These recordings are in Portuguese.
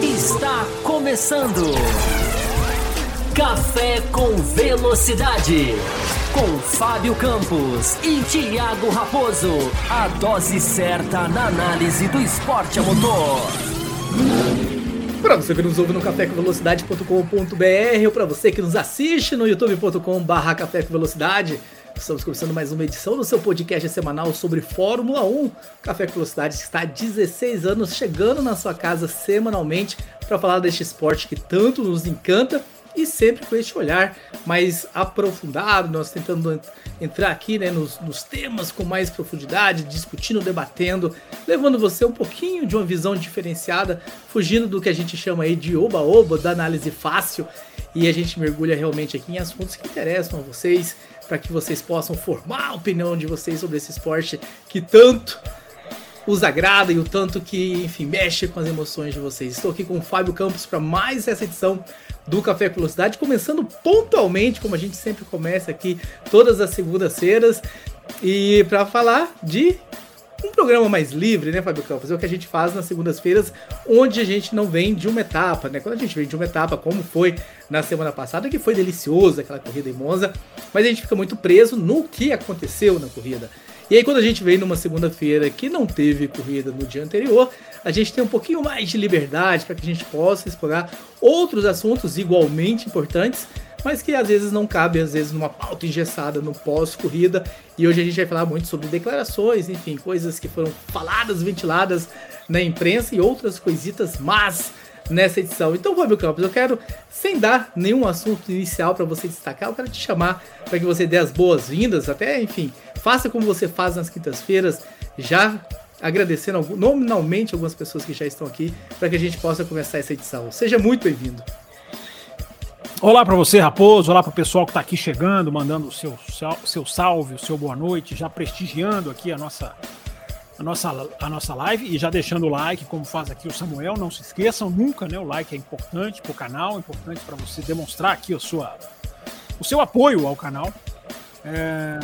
Está começando. Café com Velocidade. Com Fábio Campos e Thiago Raposo. A dose certa na análise do esporte a motor. Para você que nos ouve no cafécomvelocidade.com.br ou para você que nos assiste no youtube.com.br Café com Velocidade. Estamos começando mais uma edição do seu podcast semanal sobre Fórmula 1. Café com Velocidade está há 16 anos chegando na sua casa semanalmente para falar deste esporte que tanto nos encanta e sempre com este olhar mais aprofundado, nós tentando entrar aqui né, nos, nos, temas com mais profundidade, discutindo, debatendo, levando você um pouquinho de uma visão diferenciada, fugindo do que a gente chama aí de oba-oba, da análise fácil, e a gente mergulha realmente aqui em assuntos que interessam a vocês, para que vocês possam formar a opinião de vocês sobre esse esporte que tanto os agrada e o tanto que, enfim, mexe com as emoções de vocês. Estou aqui com o Fábio Campos para mais essa edição do Café com Velocidade, começando pontualmente, como a gente sempre começa aqui todas as segundas-feiras, e para falar de um programa mais livre, né, Fábio Campos? É o que a gente faz nas segundas-feiras, onde a gente não vem de uma etapa, né? Quando a gente vem de uma etapa, como foi na semana passada, que foi delicioso aquela corrida em Monza, mas a gente fica muito preso no que aconteceu na corrida. E aí, quando a gente vem numa segunda-feira que não teve corrida no dia anterior, a gente tem um pouquinho mais de liberdade para que a gente possa explorar outros assuntos igualmente importantes, mas que às vezes não cabem, às vezes, numa pauta engessada no pós-corrida. E hoje a gente vai falar muito sobre declarações, enfim, coisas que foram faladas, ventiladas na imprensa e outras coisitas mas nessa edição. Então, Fábio Campos, eu quero, sem dar nenhum assunto inicial para você destacar, eu quero te chamar para que você dê as boas-vindas, até, enfim, faça como você faz nas quintas-feiras, já agradecendo nominalmente algumas pessoas que já estão aqui, para que a gente possa começar essa edição. Seja muito bem-vindo. Olá para você, Raposo. Olá para o pessoal que está aqui chegando, mandando o seu, seu salve, o seu boa noite, já prestigiando aqui a nossa a nossa, a nossa live e já deixando o like, como faz aqui o Samuel. Não se esqueçam nunca, né? O like é importante para o canal, é importante para você demonstrar aqui a sua, o seu apoio ao canal. É,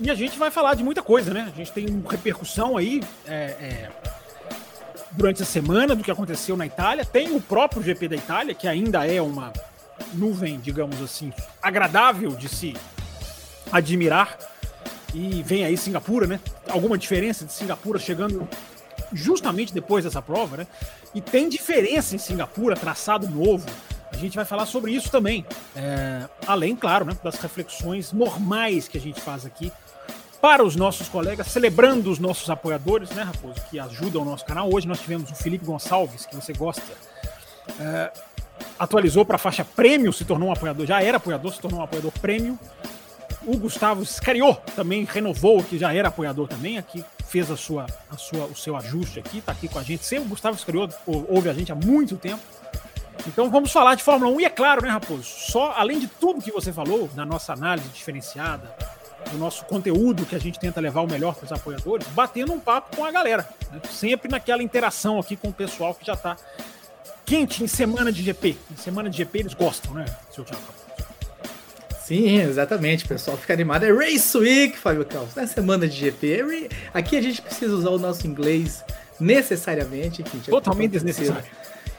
e a gente vai falar de muita coisa, né? A gente tem uma repercussão aí é, é, durante a semana do que aconteceu na Itália. Tem o próprio GP da Itália, que ainda é uma nuvem, digamos assim, agradável de se admirar e vem aí Singapura, né? Alguma diferença de Singapura chegando justamente depois dessa prova, né? E tem diferença em Singapura, traçado novo. A gente vai falar sobre isso também. É, além, claro, né, das reflexões normais que a gente faz aqui para os nossos colegas, celebrando os nossos apoiadores, né, Raposo, que ajudam o nosso canal. Hoje nós tivemos o Felipe Gonçalves, que você gosta. É, atualizou para a faixa prêmio, se tornou um apoiador, já era apoiador, se tornou um apoiador prêmio. O Gustavo Scariô também renovou, que já era apoiador também, aqui fez a sua, a sua, o seu ajuste aqui, está aqui com a gente. Sempre o Gustavo Scariô ouve a gente há muito tempo. Então vamos falar de Fórmula 1 e é claro, né, Raposo? Só além de tudo que você falou, na nossa análise diferenciada, do nosso conteúdo que a gente tenta levar o melhor para os apoiadores, batendo um papo com a galera. Né? Sempre naquela interação aqui com o pessoal que já está quente em semana de GP. Em semana de GP eles gostam, né, seu Thiago? Sim, exatamente. O pessoal fica animado. É Race Week, Fábio. Não é semana de GP. É Aqui a gente precisa usar o nosso inglês necessariamente. Totalmente desnecessário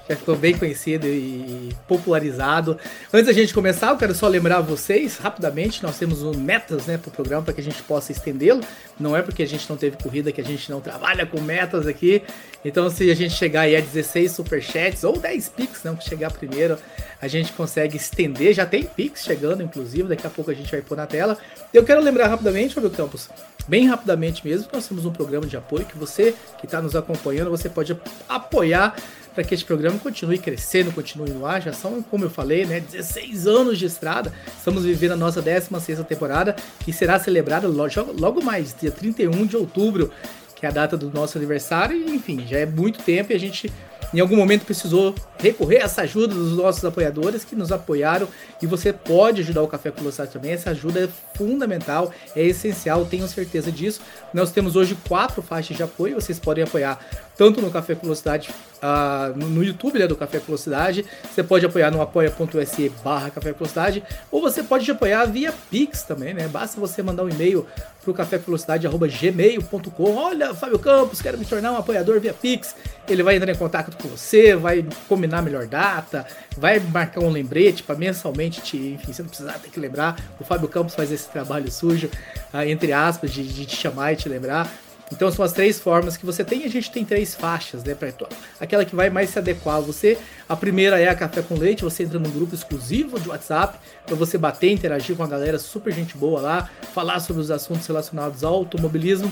já ficou bem conhecido e popularizado. Antes da gente começar, eu quero só lembrar vocês, rapidamente, nós temos um metas né, para o programa para que a gente possa estendê-lo. Não é porque a gente não teve corrida que a gente não trabalha com metas aqui. Então, se a gente chegar aí a 16 superchats ou 10 pix, não, que chegar primeiro, a gente consegue estender. Já tem pix chegando, inclusive, daqui a pouco a gente vai pôr na tela. Eu quero lembrar rapidamente, Fábio Campos, bem rapidamente mesmo, nós temos um programa de apoio que você que está nos acompanhando, você pode apoiar para que este programa continue crescendo, continue no ar. Já são, como eu falei, né, 16 anos de estrada. Estamos vivendo a nossa 16 temporada, que será celebrada logo, mais, dia 31 de outubro, que é a data do nosso aniversário. Enfim, já é muito tempo e a gente em algum momento precisou recorrer a essa ajuda dos nossos apoiadores que nos apoiaram e você pode ajudar o Café Velocidade também. Essa ajuda é fundamental, é essencial, tenho certeza disso. Nós temos hoje quatro faixas de apoio, vocês podem apoiar tanto no Café com Velocidade, uh, no, no, YouTube né, do Café com Velocidade, você pode apoiar no apoia.se barra Café com Velocidade, ou você pode apoiar via Pix também, né? Basta você mandar um e-mail para o café gmail.com. Olha, Fábio Campos, quero me tornar um apoiador via Pix. Ele vai entrar em contato com você, vai combinar melhor data, vai marcar um lembrete para mensalmente te, enfim, você não precisar ter que lembrar. O Fábio Campos faz esse trabalho sujo, uh, entre aspas, de, de te chamar e te lembrar. Então são as três formas que você tem. A gente tem três faixas, né? Pra, aquela que vai mais se adequar a você. A primeira é a Café com Leite. Você entra num grupo exclusivo de WhatsApp para você bater, interagir com a galera super gente boa lá, falar sobre os assuntos relacionados ao automobilismo.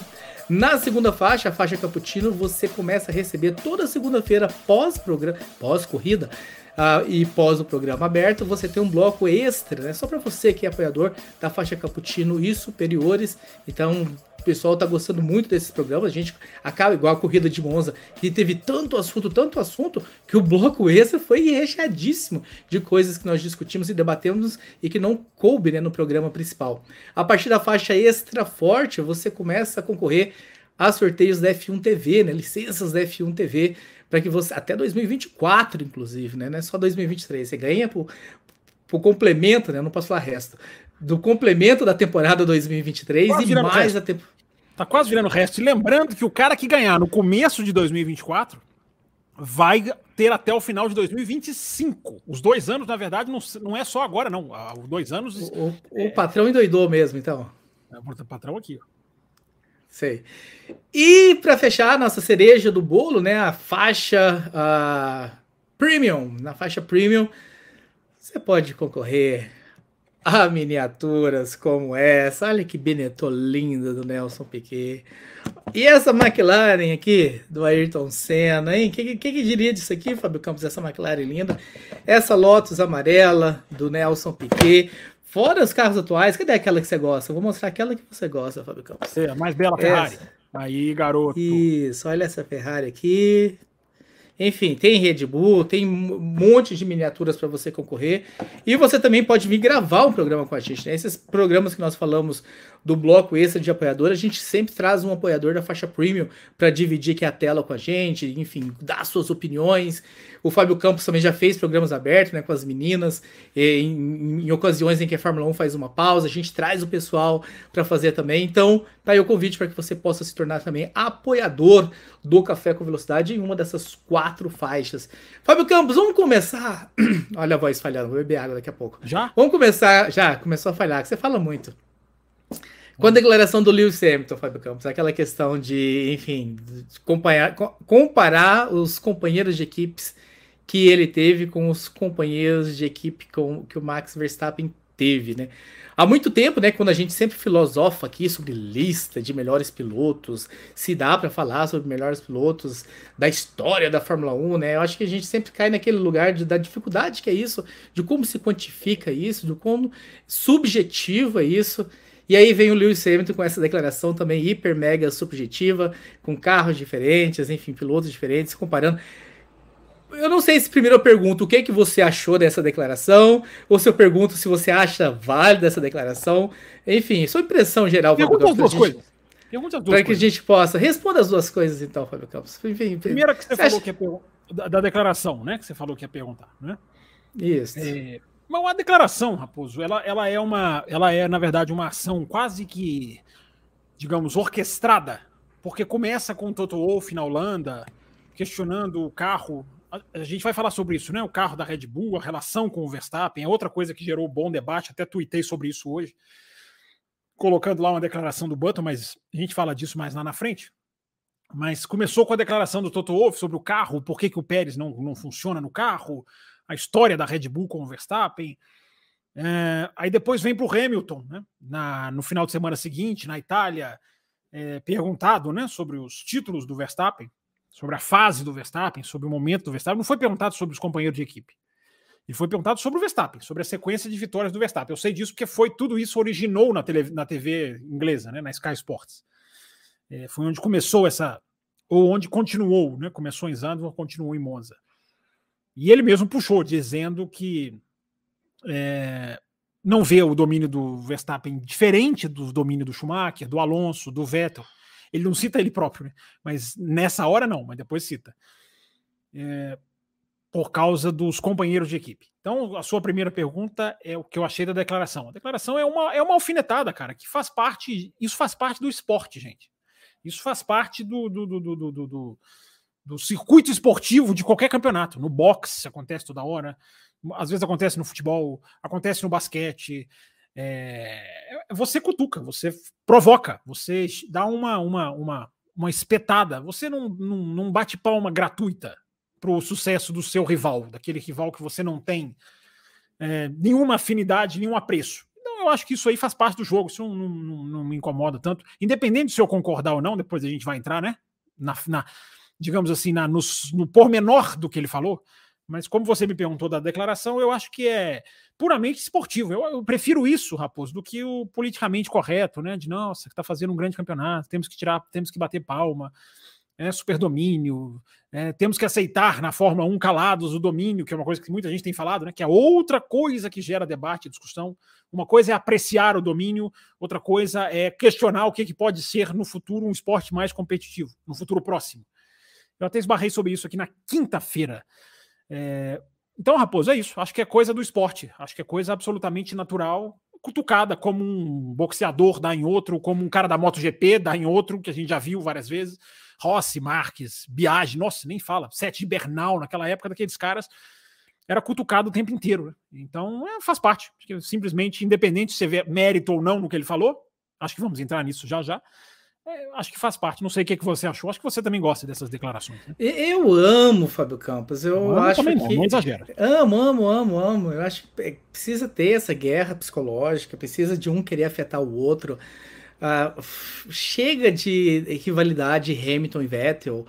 Na segunda faixa, a faixa Cappuccino, você começa a receber toda segunda-feira pós-programa, pós-corrida, Uh, e pós o programa aberto, você tem um bloco extra, né? Só para você que é apoiador da faixa Cappuccino e superiores. Então, o pessoal tá gostando muito desses programas. A gente acaba igual a corrida de Monza, que teve tanto assunto, tanto assunto, que o bloco extra foi recheadíssimo de coisas que nós discutimos e debatemos e que não coube né, no programa principal. A partir da faixa extra forte, você começa a concorrer a sorteios da F1 TV, né, licenças da F1 TV, para que você até 2024, inclusive, né, não é só 2023. Você ganha por, por complemento, né? Não posso falar resto do complemento da temporada 2023 quase e mais a temporada. Tá quase virando o resto. E lembrando que o cara que ganhar no começo de 2024 vai ter até o final de 2025. Os dois anos, na verdade, não, não é só agora, não. Ah, os dois anos. O, o, é... o patrão endoidou mesmo, então. É o patrão aqui, ó. Sei. E para fechar a nossa cereja do bolo, né, a faixa uh, premium, na faixa premium, você pode concorrer a miniaturas como essa. Olha que Benetton linda do Nelson Piquet. E essa McLaren aqui, do Ayrton Senna, hein? Quem que, que, diria disso aqui, Fábio Campos? Essa McLaren linda. Essa Lotus amarela, do Nelson Piquet. Fora os carros atuais, cadê aquela que você gosta? Eu vou mostrar aquela que você gosta, Fábio Campos. É, a mais bela Ferrari. Essa. Aí, garoto. Isso, olha essa Ferrari aqui. Enfim, tem Red Bull, tem um monte de miniaturas para você concorrer. E você também pode vir gravar um programa com a gente. Né? Esses programas que nós falamos do bloco extra de apoiador, a gente sempre traz um apoiador da faixa premium para dividir aqui a tela com a gente, enfim, dar suas opiniões. O Fábio Campos também já fez programas abertos né, com as meninas, em, em, ocasiões em que a Fórmula 1 faz uma pausa, a gente traz o pessoal para fazer também. Então, tá aí o convite para que você possa se tornar também apoiador do Café com Velocidade em uma dessas quatro faixas. Fábio Campos, vamos começar. Olha a voz falhando, vou beber água daqui a pouco. Já? Vamos começar. Já, começou a falhar, que você fala muito. Com a declaração do Lewis Hamilton, Fábio Campos, aquela questão de, enfim, de comparar, comparar os companheiros de equipes que ele teve com os companheiros de equipe com, que o Max Verstappen teve, né? Há muito tempo, né, quando a gente sempre filosofa aqui sobre lista de melhores pilotos, se dá para falar sobre melhores pilotos da história da Fórmula 1, né? Eu acho que a gente sempre cai naquele lugar de, da dificuldade que é isso, de como se quantifica isso, de como subjetivo é isso. E aí vem o Lewis Hamilton com essa declaração também hiper mega subjetiva, com carros diferentes, enfim, pilotos diferentes, comparando. Eu não sei se primeiro eu pergunto o que, que você achou dessa declaração, ou se eu pergunto se você acha válida essa declaração. Enfim, sua impressão geral. Pergunta as duas coisas. Para que a gente possa. Responda as duas coisas, então, Fábio Campos. Enfim, Primeira que você, você falou acha... que é da, da, declaração, né? Que você falou que ia perguntar, né? Isso. É, mas uma declaração, Raposo, ela, ela é uma, ela é na verdade uma ação quase que, digamos, orquestrada, porque começa com o Toto Wolff na Holanda questionando o carro. A, gente vai falar sobre isso, né? O carro da Red Bull, a relação com o Verstappen, é outra coisa que gerou bom debate. Até tuitei sobre isso hoje, colocando lá uma declaração do Button, mas a gente fala disso mais lá na frente. Mas começou com a declaração do Toto Wolff sobre o carro, por que, que o Pérez não, não funciona no carro, a história da Red Bull com o Verstappen. É, aí depois vem para o Hamilton, né, na, no final de semana seguinte, na Itália, é, perguntado né, sobre os títulos do Verstappen, sobre a fase do Verstappen, sobre o momento do Verstappen. Não foi perguntado sobre os companheiros de equipe. E foi perguntado sobre o Verstappen, sobre a sequência de vitórias do Verstappen. Eu sei disso porque foi tudo isso originou na, tele, na TV inglesa, né, na Sky Sports. É, foi onde começou essa, ou onde continuou, né? Começou em Zandvoort, continuou em Monza. E ele mesmo puxou, dizendo que é, não vê o domínio do Verstappen diferente do domínio do Schumacher, do Alonso, do Vettel. Ele não cita ele próprio, né? Mas nessa hora não, mas depois cita. É, por causa dos companheiros de equipe. Então, a sua primeira pergunta é o que eu achei da declaração. A declaração é uma, é uma alfinetada, cara, que faz parte. Isso faz parte do esporte, gente. Isso faz parte do, do, do, do, do, do, circuito esportivo de qualquer campeonato. No boxe acontece toda hora, às vezes acontece no futebol, acontece no basquete. É, você cutuca, você provoca, você dá uma, uma, uma, uma espetada, você não, não, não bate palma gratuita para o sucesso do seu rival, daquele rival que você não tem é, nenhuma afinidade, nenhum apreço. Então eu acho que isso aí faz parte do jogo, isso não, não, não, me incomoda tanto. Independente se eu concordar ou não, depois a gente vai entrar, né? Na, na digamos assim, na, no, no pormenor do que ele falou. Mas como você me perguntou da declaração, eu acho que é puramente esportivo. Eu, eu prefiro isso, Raposo, do que o politicamente correto, né? De nossa, que está fazendo um grande campeonato, temos que tirar, temos que bater palma é, super domínio, é, temos que aceitar na Fórmula 1 calados o domínio, que é uma coisa que muita gente tem falado, né, que é outra coisa que gera debate e discussão. Uma coisa é apreciar o domínio, outra coisa é questionar o que, que pode ser no futuro um esporte mais competitivo, no futuro próximo. Eu até esbarrei sobre isso aqui na quinta-feira. É, então, Raposo, é isso. Acho que é coisa do esporte. Acho que é coisa absolutamente natural cutucada, como um boxeador dá em outro, como um cara da MotoGP dá em outro, que a gente já viu várias vezes. Rossi, Marques, Biage, nossa, nem fala, Sete Bernal, naquela época daqueles caras, era cutucado o tempo inteiro. Né? Então, é, faz parte. Simplesmente, independente se vê mérito ou não no que ele falou, acho que vamos entrar nisso já já. É, acho que faz parte. Não sei o que, que você achou. Acho que você também gosta dessas declarações. Né? Eu amo Fábio Campos. Eu não, acho não, que. Não exagera. Amo, amo, amo, amo. Eu acho que precisa ter essa guerra psicológica, precisa de um querer afetar o outro. Uh, chega de rivalidade Hamilton e Vettel,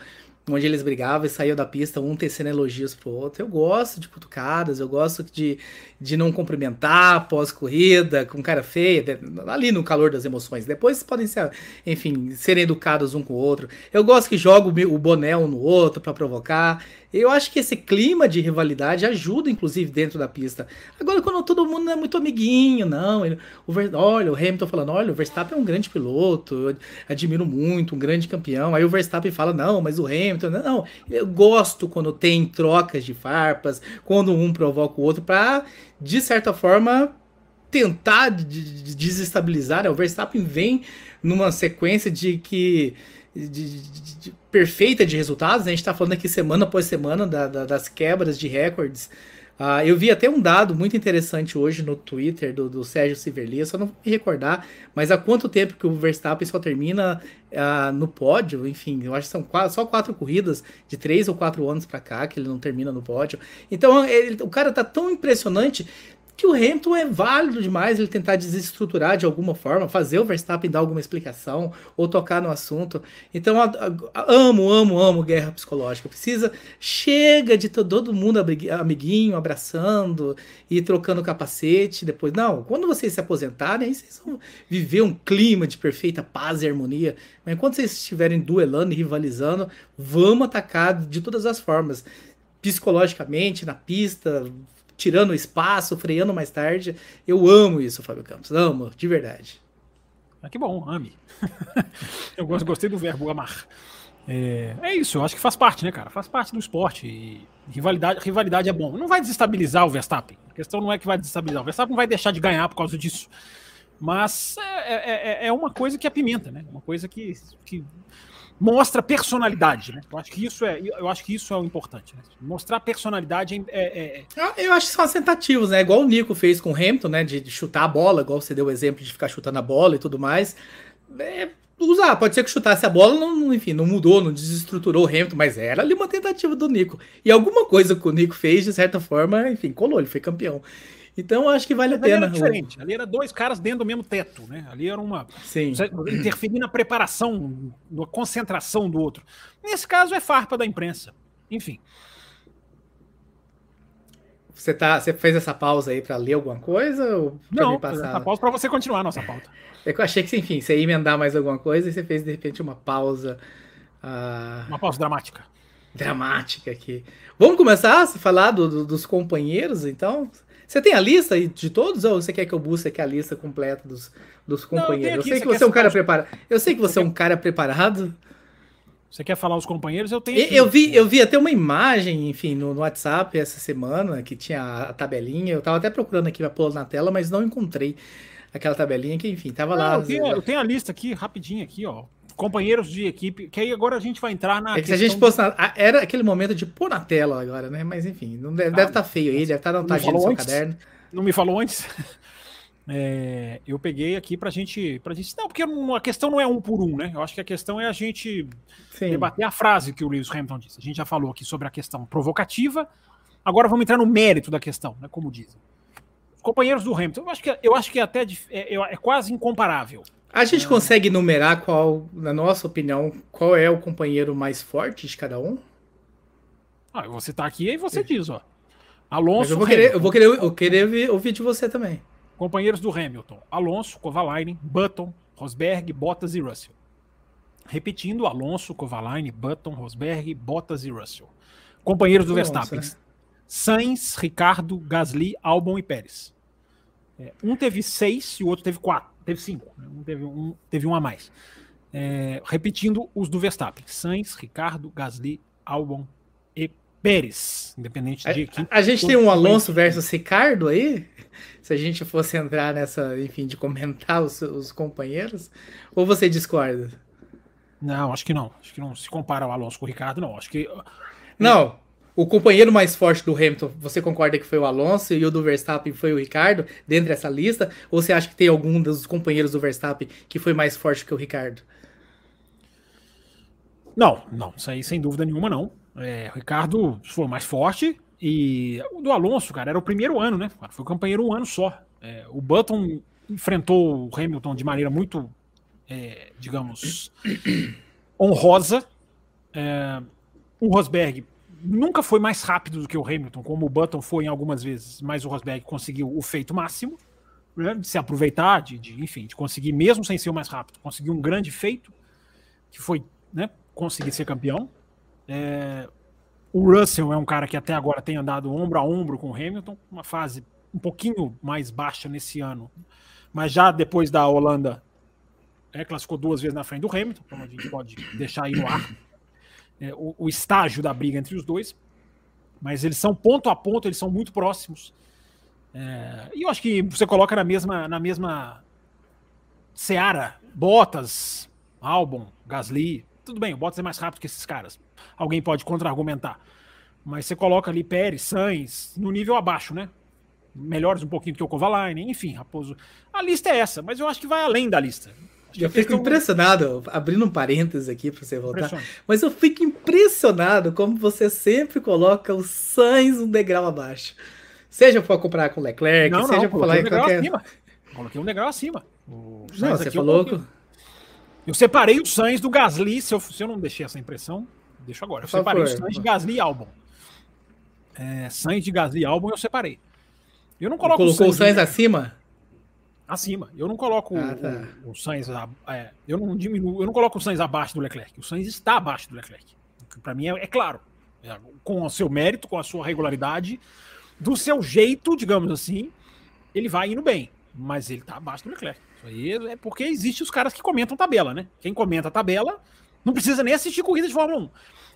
onde eles brigavam e saíam da pista, um tecendo elogios pro outro. Eu gosto de cutucadas, eu gosto de, de não cumprimentar após corrida, com cara feia, ali no calor das emoções. Depois podem ser, enfim, serem educados um com o outro. Eu gosto que joga o boné um no outro para provocar. Eu acho que esse clima de rivalidade ajuda, inclusive, dentro da pista. Agora, quando todo mundo é muito amiguinho, não. Ele, o, olha, o Hamilton falando: olha, o Verstappen é um grande piloto, eu admiro muito, um grande campeão. Aí o Verstappen fala: não, mas o Hamilton. Não, não. eu gosto quando tem trocas de farpas, quando um provoca o outro, para, de certa forma, tentar desestabilizar. O Verstappen vem numa sequência de que de, de, perfeita de resultados. Né? A gente está falando aqui semana após semana da, da, das quebras de recordes. Uh, eu vi até um dado muito interessante hoje no Twitter do, do Sérgio Siverli, só não vou me recordar, mas há quanto tempo que o Verstappen só termina uh, no pódio? Enfim, eu acho que são quatro, só quatro corridas de três ou quatro anos para cá que ele não termina no pódio. Então ele, o cara tá tão impressionante que o Hamilton é válido demais ele tentar desestruturar de alguma forma, fazer o Verstappen dar alguma explicação ou tocar no assunto. Então, amo, amo, amo guerra psicológica. Precisa, chega de todo mundo amiguinho, abraçando e trocando capacete. Depois, não, quando vocês se aposentarem, aí vocês vão viver um clima de perfeita paz e harmonia. Mas enquanto vocês estiverem duelando e rivalizando, vamos atacar de todas as formas psicologicamente, na pista, tirando espaço, freando mais tarde. Eu amo isso, Fábio Campos. Amo, de verdade. Ah, que bom, ame. eu gostei do verbo amar. É, é, isso, eu acho que faz parte, né, cara? Faz parte do esporte. Rivalidade, rivalidade é bom. Não vai desestabilizar o Verstappen. A questão não é que vai desestabilizar. O Verstappen não vai deixar de ganhar por causa disso. Mas é, é, é, é uma coisa que apimenta, né? Uma coisa que, que mostra personalidade, né? Eu acho que isso é, eu acho que isso é o importante. Né? Mostrar personalidade é, é, é... Eu acho que são as tentativas, né? Igual o Nico fez com o Hamilton, né? De, de, chutar a bola, igual você deu o exemplo de ficar chutando a bola e tudo mais. É, usar, pode ser que chutasse a bola, não, enfim, não mudou, não desestruturou o Hamilton, mas era ali uma tentativa do Nico. E alguma coisa que o Nico fez, de certa forma, enfim, colou, ele foi campeão. Então acho que vale a pena. Ali era diferente. Ali era dois caras dentro do mesmo teto, né? Ali era uma. Sim. Interferir na preparação, na concentração do outro. Nesse caso é farpa da imprensa. Enfim. Você, tá, você fez essa pausa aí para ler alguma coisa? Ou Não, passar? essa pausa para você continuar a nossa pauta. É que eu achei que, enfim, você ia emendar mais alguma coisa e você fez de repente uma pausa. Uh... Uma pausa dramática. Dramática aqui. Vamos começar a falar do, do, dos companheiros, então? Você tem a lista de todos ou você quer que eu busque aqui a lista completa dos, dos companheiros? Não, eu, eu sei que você é um cara preparado. Eu sei que você, você é um cara preparado. Você quer falar os companheiros? Eu tenho. Eu, eu vi, eu vi até uma imagem, enfim, no, no, WhatsApp essa semana que tinha a tabelinha. Eu tava até procurando aqui para pôr na tela, mas não encontrei aquela tabelinha que, enfim, tava não, lá. Eu tenho, eu tenho a lista aqui, rapidinho aqui, ó companheiros de equipe, que aí agora a gente vai entrar na. É que se a gente fosse. Era aquele momento de pôr na tela agora, né? Mas enfim, não deve estar ah, tá feio aí, deve estar tá no seu antes, caderno. Não me falou antes? É, eu peguei aqui pra gente, pra gente. Não, porque a questão não é um por um, né? Eu acho que a questão é a gente Sim. debater a frase que o Lewis Hamilton disse. A gente já falou aqui sobre a questão provocativa. Agora vamos entrar no mérito da questão, né? Como dizem. Os companheiros do Hamilton, eu acho que, eu acho que é até é, é quase incomparável. A gente é. consegue numerar qual, na nossa opinião, qual é o companheiro mais forte de cada um? Ah, você tá aqui e você diz, ó. Alonso. eu vou querer, eu vou querer, eu querer ouvir de você também. Companheiros do Hamilton: Alonso, Kovalainen, Button, Rosberg, Bottas e Russell. Repetindo: Alonso, Kovalainen, Button, Rosberg, Bottas e Russell. Companheiros do Verstappen: né? Sainz, Ricardo, Gasly, Albon e Pérez. É, um teve seis e o outro teve quatro. Teve cinco. Né? Um teve, um, teve um a mais. É, repetindo os do Verstappen: Sainz, Ricardo, Gasly, Albon e Pérez, independente de equipe. A, a gente tem um Alonso versus Ricardo aí? Se a gente fosse entrar nessa, enfim, de comentar os, os companheiros, ou você discorda? Não, acho que não. Acho que não se compara o Alonso com o Ricardo, não. Acho que. Não, o companheiro mais forte do Hamilton, você concorda que foi o Alonso e o do Verstappen foi o Ricardo, dentro dessa lista? Ou você acha que tem algum dos companheiros do Verstappen que foi mais forte que o Ricardo? Não, não, isso aí sem dúvida nenhuma não. É, o Ricardo foi mais forte e o do Alonso, cara, era o primeiro ano, né? Foi companheiro um ano só. É, o Button enfrentou o Hamilton de maneira muito, é, digamos, honrosa. É, o Rosberg nunca foi mais rápido do que o Hamilton, como o Button foi em algumas vezes, mas o Rosberg conseguiu o feito máximo, né, de se aproveitar, de, de, enfim, de conseguir, mesmo sem ser o mais rápido, conseguir um grande feito, que foi né, conseguir ser campeão. É, o Russell é um cara que até agora tem andado ombro a ombro com o Hamilton, uma fase um pouquinho mais baixa nesse ano, mas já depois da Holanda é, classificou duas vezes na frente do Hamilton, então a gente pode deixar aí no ar é, o, o, estágio da briga entre os dois, mas eles são ponto a ponto, eles são muito próximos. É, e eu acho que você coloca na mesma, na mesma seara Bottas, Albon, Gasly, tudo bem, o Bottas é mais rápido que esses caras. Alguém pode contra-argumentar. Mas você coloca ali Pérez, Sainz, no nível abaixo, né? Melhores um pouquinho do que o Kovalainen, enfim, Raposo. A lista é essa, mas eu acho que vai além da lista. Eu fico impressionado, abrindo um parênteses aqui para você voltar, mas eu fico impressionado como você sempre coloca o Sainz um degrau abaixo. Seja para comprar com o Leclerc, não, seja para falar um em qualquer... Acima. Coloquei um degrau acima. O não, você falou que... Eu separei o Sainz do Gasly, se eu, se eu não deixei essa impressão, deixo agora. Eu Por separei favor. o Sainz de Gasly e Albon. É, Sainz de Gasly e Albon eu separei. Eu não coloco Colocou o Sainz, o Sainz acima? Acima. Eu não coloco ah, tá. o, o, Sainz, é, eu não diminuo, eu não coloco o Sainz abaixo do Leclerc. O Sainz está abaixo do Leclerc. Para mim é, é claro, é, com o seu mérito, com a sua regularidade, do seu jeito, digamos assim, ele vai indo bem, mas ele está abaixo do Leclerc. Isso aí é porque existe os caras que comentam tabela, né? Quem comenta tabela não precisa nem assistir corrida de Fórmula 1.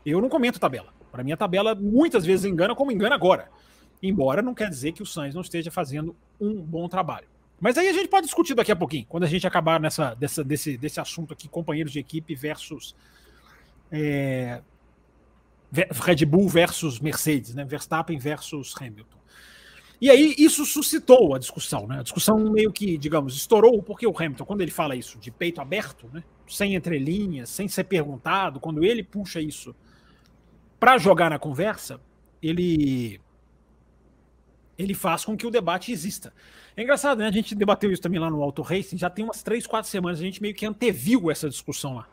Eu não comento tabela. Para mim a tabela muitas vezes engana como engana agora. Embora não quer dizer que o Sainz não esteja fazendo um bom trabalho. Mas aí a gente pode discutir daqui a pouquinho, quando a gente acabar nessa, dessa, desse, desse assunto aqui, companheiros de equipe versus é, Red Bull versus Mercedes, né? Verstappen versus Hamilton. E aí isso suscitou a discussão, né? A discussão meio que, digamos, estourou porque o Hamilton, quando ele fala isso de peito aberto, né? Sem entrelinhas, sem ser perguntado, quando ele puxa isso para jogar na conversa, ele ele faz com que o debate exista. É engraçado, né? A gente debateu isso também lá no Auto Racing, já tem umas três, quatro semanas, a gente meio que anteviu essa discussão lá.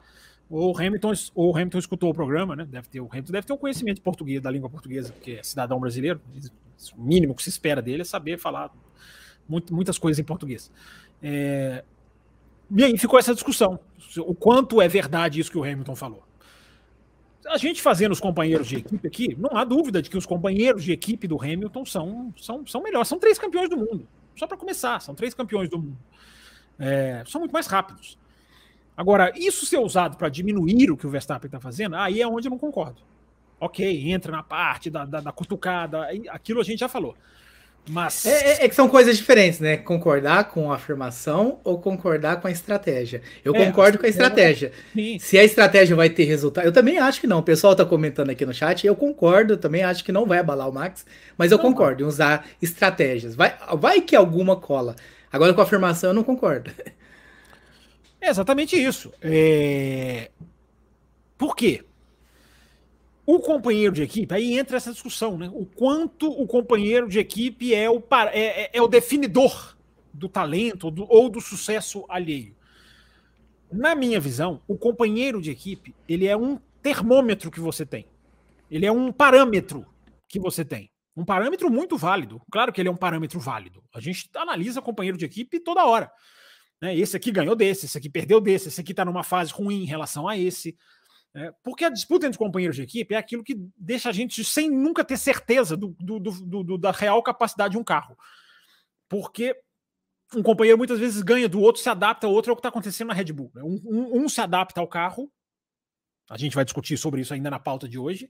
O Hamilton, ou Hamilton escutou o programa, né? Deve ter, o Hamilton deve ter um conhecimento português, da língua portuguesa, porque é cidadão brasileiro. O mínimo que se espera dele é saber falar muito, muitas coisas em português. É... E aí ficou essa discussão. O quanto é verdade isso que o Hamilton falou. a gente fazendo os companheiros de equipe aqui, não há dúvida de que os companheiros de equipe do Hamilton são, são, são melhores. São três campeões do mundo. Só para começar, são três campeões do mundo. É, são muito mais rápidos. Agora, isso ser usado para diminuir o que o Verstappen está fazendo, aí é onde eu não concordo. Ok, entra na parte da, da, da cutucada, aquilo a gente já falou. Mas. É, é, é, que são coisas diferentes, né? Concordar com a afirmação ou concordar com a estratégia. Eu é, concordo com a estratégia. Sim. Se a estratégia vai ter resultado. Eu também acho que não. O pessoal tá comentando aqui no chat. Eu concordo, também acho que não vai abalar o Max. Mas eu não, concordo em usar estratégias. Vai, vai que alguma cola. Agora com a afirmação eu não concordo. É exatamente isso. É... Por quê? O companheiro de equipe, aí entra essa discussão, né? O quanto o companheiro de equipe é o, é, é, é o definidor do talento ou do, ou do sucesso alheio. Na minha visão, o companheiro de equipe ele é um termômetro que você tem. Ele é um parâmetro que você tem. Um parâmetro muito válido. Claro que ele é um parâmetro válido. A gente analisa companheiro de equipe toda hora. Né? Esse aqui ganhou desse, esse aqui perdeu desse, esse aqui está numa fase ruim em relação a esse. É, porque a disputa entre companheiros de equipe é aquilo que deixa a gente sem nunca ter certeza do, do, do, da real capacidade de um carro. Porque um companheiro muitas vezes ganha do outro, se adapta, ao outro é o que está acontecendo na Red Bull. Né? Um, um, um, se adapta ao carro, a gente vai discutir sobre isso ainda na pauta de hoje,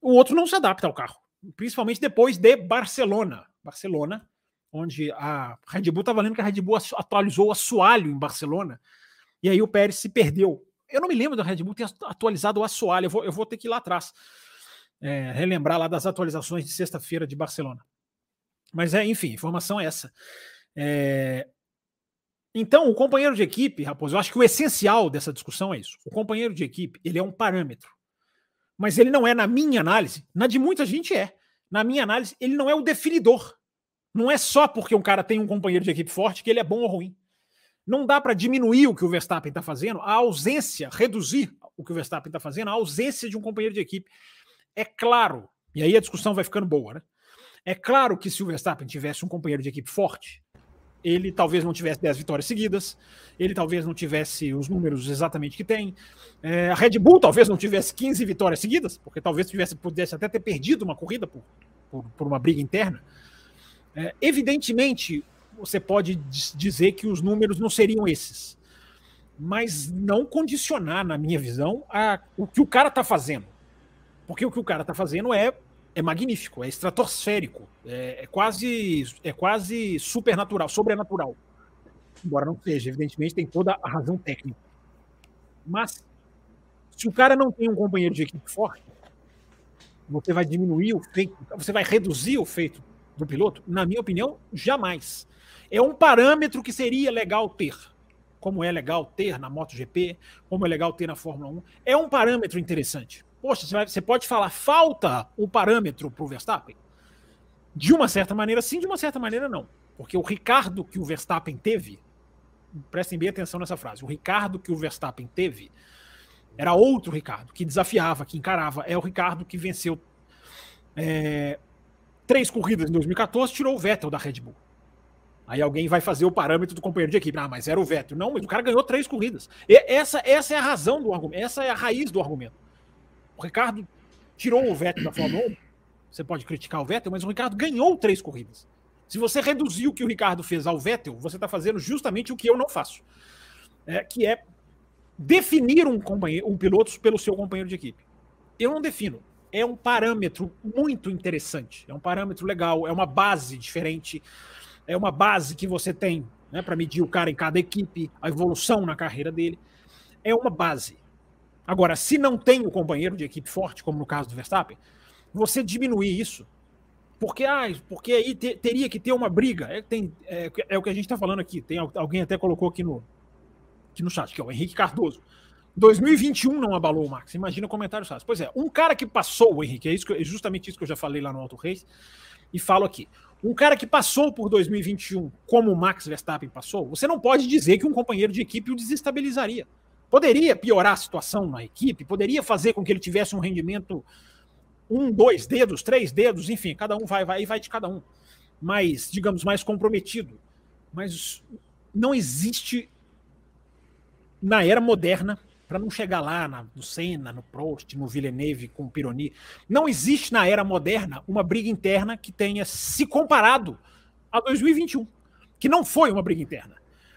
o outro não se adapta ao carro, principalmente depois de Barcelona. Barcelona, onde a Red Bull estava lendo que a Red Bull atualizou o assoalho em Barcelona, e aí o Pérez se perdeu eu não me lembro da Red Bull ter atualizado o assoalho. Eu vou, eu vou ter que ir lá atrás. É, relembrar lá das atualizações de sexta-feira de Barcelona. Mas é, enfim, informação é essa. É... Então, o companheiro de equipe, Raposo, eu acho que o essencial dessa discussão é isso. O companheiro de equipe, ele é um parâmetro. Mas ele não é, na minha análise, na de muita gente é. Na minha análise, ele não é o definidor. Não é só porque um cara tem um companheiro de equipe forte que ele é bom ou ruim. Não dá para diminuir o que o Verstappen está fazendo, a ausência, reduzir o que o Verstappen está fazendo, a ausência de um companheiro de equipe. É claro, e aí a discussão vai ficando boa, né? É claro que se o Verstappen tivesse um companheiro de equipe forte, ele talvez não tivesse 10 vitórias seguidas, ele talvez não tivesse os números exatamente que tem. É, a Red Bull talvez não tivesse 15 vitórias seguidas, porque talvez tivesse, pudesse até ter perdido uma corrida por, por, por uma briga interna. É, evidentemente, você pode dizer que os números não seriam esses. Mas não condicionar, na minha visão, a, o que o cara está fazendo. Porque o que o cara está fazendo é, é magnífico, é estratosférico, é, é, quase, é quase supernatural, sobrenatural. Embora não seja, evidentemente tem toda a razão técnica. Mas, se o cara não tem um companheiro de equipe forte, você vai diminuir o feito, você vai reduzir o feito do piloto? Na minha opinião, jamais é um parâmetro que seria legal ter. Como é legal ter na MotoGP, como é legal ter na Fórmula 1. É um parâmetro interessante. Poxa, você pode falar, falta o parâmetro para o Verstappen? De uma certa maneira, sim, de uma certa maneira, não. Porque o Ricardo que o Verstappen teve, prestem bem atenção nessa frase, o Ricardo que o Verstappen teve era outro Ricardo, que desafiava, que encarava. É o Ricardo que venceu é, três corridas em 2014, tirou o Vettel da Red Bull. Aí alguém vai fazer o parâmetro do companheiro de equipe. Ah, mas era o Vettel. Não, mas o cara ganhou três corridas. E essa, essa é a razão do argumento. Essa é a raiz do argumento. O Ricardo tirou o Vettel da Fórmula 1. Você pode criticar o Vettel, mas o Ricardo ganhou três corridas. Se você reduzir o que o Ricardo fez ao Vettel, você está fazendo justamente o que eu não faço. É, que é definir um, companheiro, um piloto pelo seu companheiro de equipe. Eu não defino. É um parâmetro muito interessante. É um parâmetro legal. É uma base diferente é uma base que você tem né, para medir o cara em cada equipe, a evolução na carreira dele. É uma base. Agora, se não tem o companheiro de equipe forte, como no caso do Verstappen, você diminuir isso. Porque, ah, porque aí te, teria que ter uma briga. É, tem, é, é o que a gente está falando aqui. Tem alguém até colocou aqui no, aqui no chat, que é o Henrique Cardoso. 2021 não abalou o Max. Imagina o comentário fácil. Pois é, um cara que passou o Henrique, é, isso que, é justamente isso que eu já falei lá no Auto Race, e falo aqui. Um cara que passou por 2021 como o Max Verstappen passou, você não pode dizer que um companheiro de equipe o desestabilizaria. Poderia piorar a situação na equipe, poderia fazer com que ele tivesse um rendimento um, dois dedos, três dedos, enfim, cada um vai, vai e vai de cada um. Mais, digamos, mais comprometido. Mas não existe na era moderna para não chegar lá na, no Senna, no Prost, no Villeneuve com o Pironi. Não existe na era moderna uma briga interna que tenha se comparado a 2021, que não foi uma briga interna,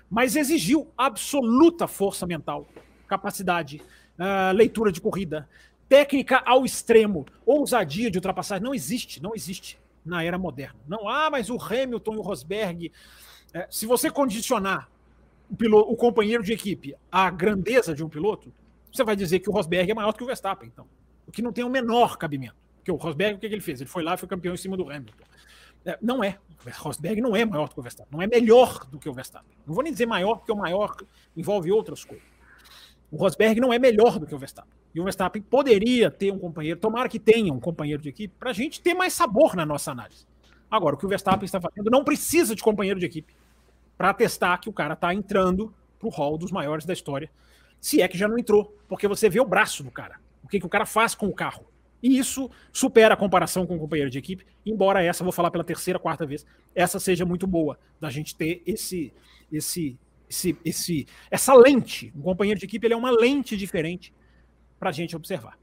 mas exigiu absoluta força mental, capacidade, uh, leitura de corrida, técnica ao extremo, ousadia de ultrapassagem. Não existe, não existe na era moderna. Não, ah, mas o Hamilton e o Rosberg. É, se você condicionar o, piloto, o companheiro de equipe à grandeza de um piloto, você vai dizer que o Rosberg é maior que o Verstappen, então. O que não tem o menor cabimento. Porque o Rosberg, o que, que ele fez? Ele foi lá e foi campeão em cima do Hamilton. É, não é. O Rosberg não é maior do que o Verstappen. Não é melhor do que o Verstappen. Não vou nem dizer maior, porque o maior envolve outras coisas. O Rosberg não é melhor do que o Verstappen. E o Verstappen poderia ter um companheiro, tomara que tenha um companheiro de equipe, para a gente ter mais sabor na nossa análise. Agora, o que o Verstappen está fazendo não precisa de companheiro de equipe para testar que o cara está entrando para o hall dos maiores da história. Se é que já não entrou, porque você vê o braço do cara, o que, que o cara faz com o carro. E isso supera a comparação com o companheiro de equipe, embora essa, vou falar pela terceira, quarta vez, essa seja muito boa, da gente ter esse, esse, esse, esse, essa lente. Um companheiro de equipe ele é uma lente diferente para a gente observar.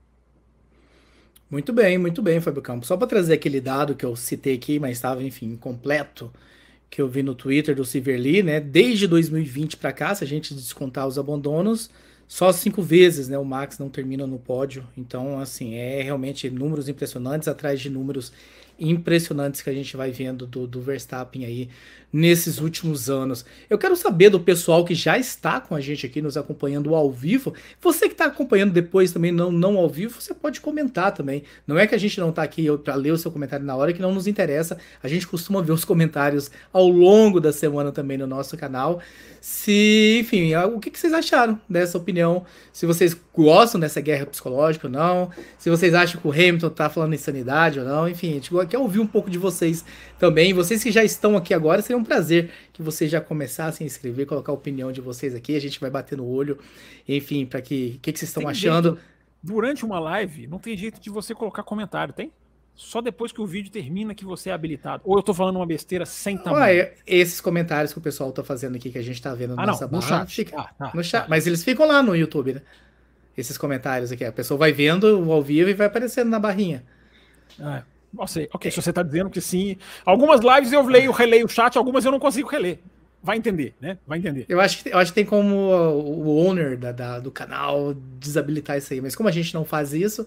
Muito bem, muito bem, Fábio Campos. Só para trazer aquele dado que eu citei aqui, mas estava, enfim, incompleto que eu vi no Twitter do Silverly, né? Desde 2020 para cá, se a gente descontar os abandonos, só cinco vezes, né? O Max não termina no pódio. Então, assim, é realmente números impressionantes atrás de números impressionantes que a gente vai vendo do, do Verstappen aí nesses últimos anos. Eu quero saber do pessoal que já está com a gente aqui nos acompanhando ao vivo. Você que está acompanhando depois também não, não ao vivo, você pode comentar também. Não é que a gente não está aqui para ler o seu comentário na hora que não nos interessa. A gente costuma ver os comentários ao longo da semana também no nosso canal. Se, enfim, o que, vocês acharam dessa opinião? Se vocês gostam dessa guerra psicológica ou não? Se vocês acham que o Hamilton está falando insanidade ou não? Enfim, a gente quer ouvir um pouco de vocês também. Vocês que já estão aqui agora, seria um prazer que vocês já começassem a escrever, colocar a opinião de vocês aqui. A gente vai bater no olho, enfim, para que o que, que vocês estão tem achando. Jeito, durante uma live, não tem jeito de você colocar comentário, tem? Só depois que o vídeo termina que você é habilitado. Ou eu tô falando uma besteira sem tamanho. Ué, esses comentários que o pessoal tá fazendo aqui, que a gente tá vendo na ah, nossa não, barra, no chat. Fica, ah, tá, no chat. Tá. Mas eles ficam lá no YouTube, né? Esses comentários aqui. A pessoa vai vendo ao vivo e vai aparecendo na barrinha. Ah, sei. Ok, se você está dizendo que sim. Algumas lives eu leio, releio o chat, algumas eu não consigo reler. Vai entender, né? Vai entender. Eu acho que, eu acho que tem como o owner da, da, do canal desabilitar isso aí. Mas como a gente não faz isso,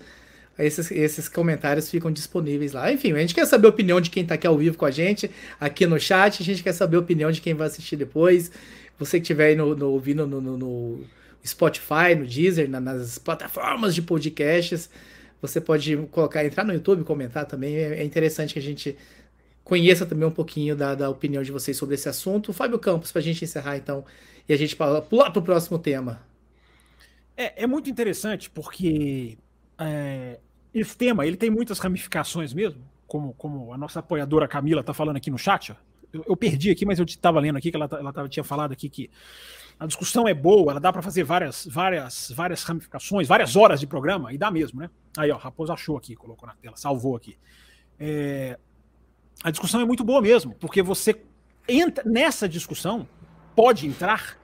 esses, esses comentários ficam disponíveis lá. Enfim, a gente quer saber a opinião de quem está aqui ao vivo com a gente, aqui no chat. A gente quer saber a opinião de quem vai assistir depois. Você que estiver aí no, no, ouvindo no, no, no Spotify, no Deezer, na, nas plataformas de podcasts você pode colocar, entrar no YouTube, comentar também. É, é interessante que a gente conheça também um pouquinho da, da opinião de vocês sobre esse assunto. Fábio Campos, para a gente encerrar então e a gente pular para o próximo tema. É, é muito interessante porque é, esse tema ele tem muitas ramificações mesmo, como, como a nossa apoiadora Camila está falando aqui no chat. Eu, eu, perdi aqui, mas eu estava lendo aqui que ela, ela tava, tinha falado aqui que a discussão é boa, ela dá para fazer várias, várias, várias ramificações, várias horas de programa, e dá mesmo, né? Aí, ó, Raposo achou aqui, colocou na tela, salvou aqui. É, a discussão é muito boa mesmo, porque você entra nessa discussão, pode entrar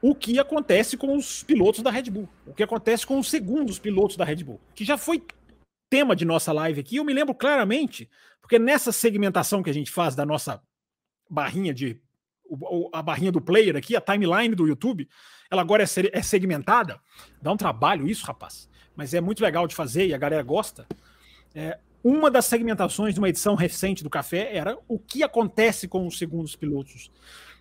o que acontece com os pilotos da Red Bull, o que acontece com os segundos pilotos da Red Bull, que já foi tema de nossa live aqui, eu me lembro claramente, porque nessa segmentação que a gente faz da nossa barrinha de a barrinha do player aqui, a timeline do YouTube, ela agora é, é segmentada. Dá um trabalho isso, rapaz. Mas é muito legal de fazer e a galera gosta. É, uma das segmentações de uma edição recente do Café era o que acontece com os segundos pilotos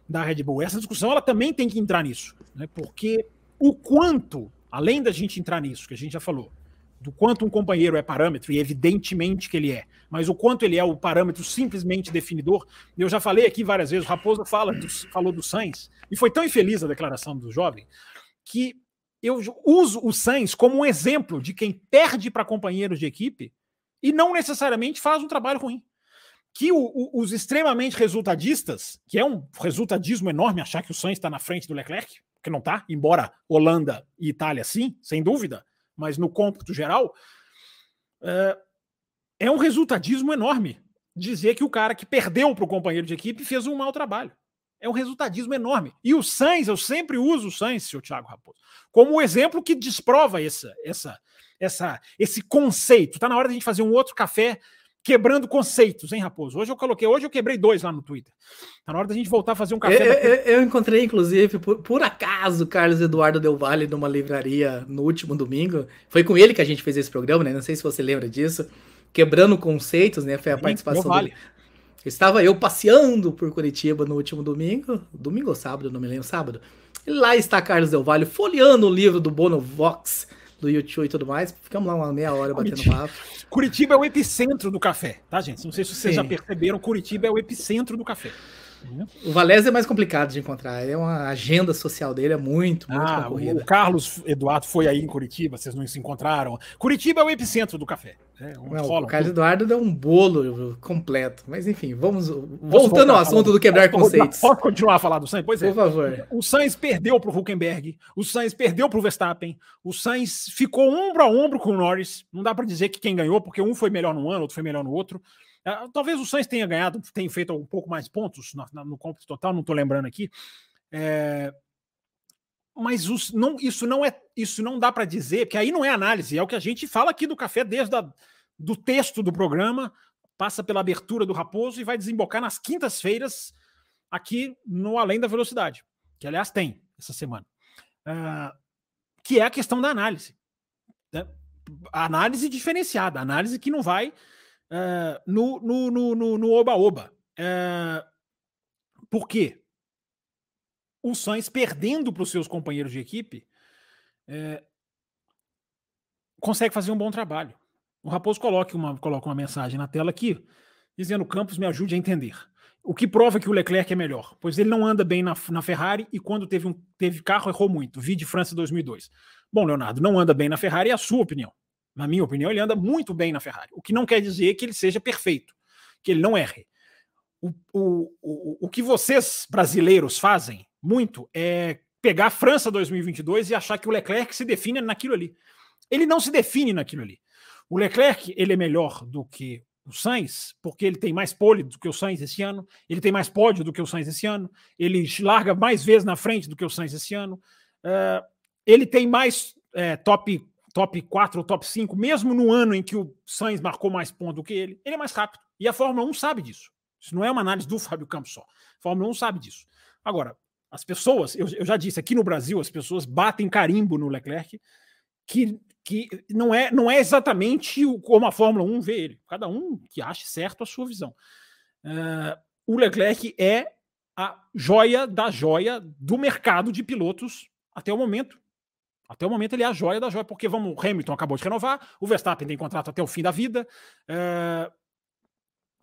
da Red Bull. Essa discussão ela também tem que entrar nisso, né? porque o quanto, além da gente entrar nisso, que a gente já falou, do quanto um companheiro é parâmetro, e evidentemente que ele é, mas o quanto ele é o parâmetro simplesmente definidor. Eu já falei aqui várias vezes, o Raposo fala falou do Sainz, e foi tão infeliz a declaração do jovem, que eu uso o Sainz como um exemplo de quem perde para companheiros de equipe e não necessariamente faz um trabalho ruim. Que o, o, os extremamente resultadistas, que é um resultadismo enorme achar que o Sainz está na frente do Leclerc, que não está, embora Holanda e Itália sim, sem dúvida, mas no cômputo geral, é, é um resultadismo enorme dizer que o cara que perdeu para o companheiro de equipe fez um mau trabalho. É um resultadismo enorme. E o Sainz, eu sempre uso o Sainz, seu Thiago Raposo, como exemplo que desprova essa, essa, essa, esse conceito. Está na hora de a gente fazer um outro café quebrando conceitos, hein, Raposo? Hoje eu coloquei, hoje eu quebrei dois lá no Twitter. Tá na hora da gente voltar a fazer um café. Eu, eu, eu encontrei, inclusive, por, por acaso, Carlos Eduardo Del Valle numa livraria no último domingo. Foi com ele que a gente fez esse programa, né? Não sei se você lembra disso. Quebrando conceitos, né? Foi a Sim, participação vale. Estava eu passeando por Curitiba no último domingo, domingo ou sábado, não me lembro, sábado. E lá está Carlos Del Valle folheando o livro do Bono Vox do YouTube e tudo mais. Ficamos lá uma meia hora batendo Curitiba. papo. Curitiba é o epicentro do café, tá, gente? Não sei se vocês Sim. já perceberam, Curitiba é o epicentro do café. O Valézio é mais complicado de encontrar. É uma agenda social dele, é muito, muito ah, concorrida. O Carlos Eduardo foi aí em Curitiba, vocês não se encontraram. Curitiba é o epicentro do café. É um não, o Carlos Eduardo deu um bolo completo. Mas enfim, vamos. voltando ao assunto do quebrar posso conceitos. Pode continuar a falar do Sainz? Pois é. Por favor. O Sainz perdeu para o Huckenberg, o Sainz perdeu para o Verstappen, o Sainz ficou ombro a ombro com o Norris. Não dá para dizer que quem ganhou, porque um foi melhor no ano, outro foi melhor no outro. Ah, talvez o Sainz tenha ganhado, tenha feito um pouco mais pontos no, no cômputo total, não estou lembrando aqui. É, mas os, não, isso não é isso não dá para dizer, porque aí não é análise, é o que a gente fala aqui do café desde a, do texto do programa, passa pela abertura do Raposo e vai desembocar nas quintas-feiras aqui no Além da Velocidade, que aliás tem essa semana, uh, que é a questão da análise. Né? Análise diferenciada, análise que não vai uh, no, no, no, no oba-oba. Uh, por quê? O Sainz perdendo para os seus companheiros de equipe uh, consegue fazer um bom trabalho. O Raposo coloca uma, coloca uma mensagem na tela aqui, dizendo: Campos, me ajude a entender. O que prova que o Leclerc é melhor, pois ele não anda bem na, na Ferrari e quando teve, um, teve carro errou muito. Vi de França 2002. Bom, Leonardo, não anda bem na Ferrari, é a sua opinião. Na minha opinião, ele anda muito bem na Ferrari. O que não quer dizer que ele seja perfeito, que ele não erre. O, o, o, o que vocês, brasileiros, fazem muito é pegar a França 2022 e achar que o Leclerc se define naquilo ali. Ele não se define naquilo ali. O Leclerc ele é melhor do que o Sainz, porque ele tem mais pole do que o Sainz esse ano, ele tem mais pódio do que o Sainz esse ano, ele larga mais vezes na frente do que o Sainz esse ano, uh, ele tem mais é, top top 4 ou top 5, mesmo no ano em que o Sainz marcou mais pontos do que ele, ele é mais rápido. E a Fórmula 1 sabe disso. Isso não é uma análise do Fábio Campos só. A Fórmula 1 sabe disso. Agora, as pessoas, eu, eu já disse, aqui no Brasil, as pessoas batem carimbo no Leclerc, que, que não, é, não é exatamente como a Fórmula 1 vê ele. Cada um que ache certo a sua visão. Uh, o Leclerc é a joia da joia do mercado de pilotos até o momento. Até o momento ele é a joia da joia, porque vamos, o Hamilton acabou de renovar, o Verstappen tem contrato até o fim da vida. É,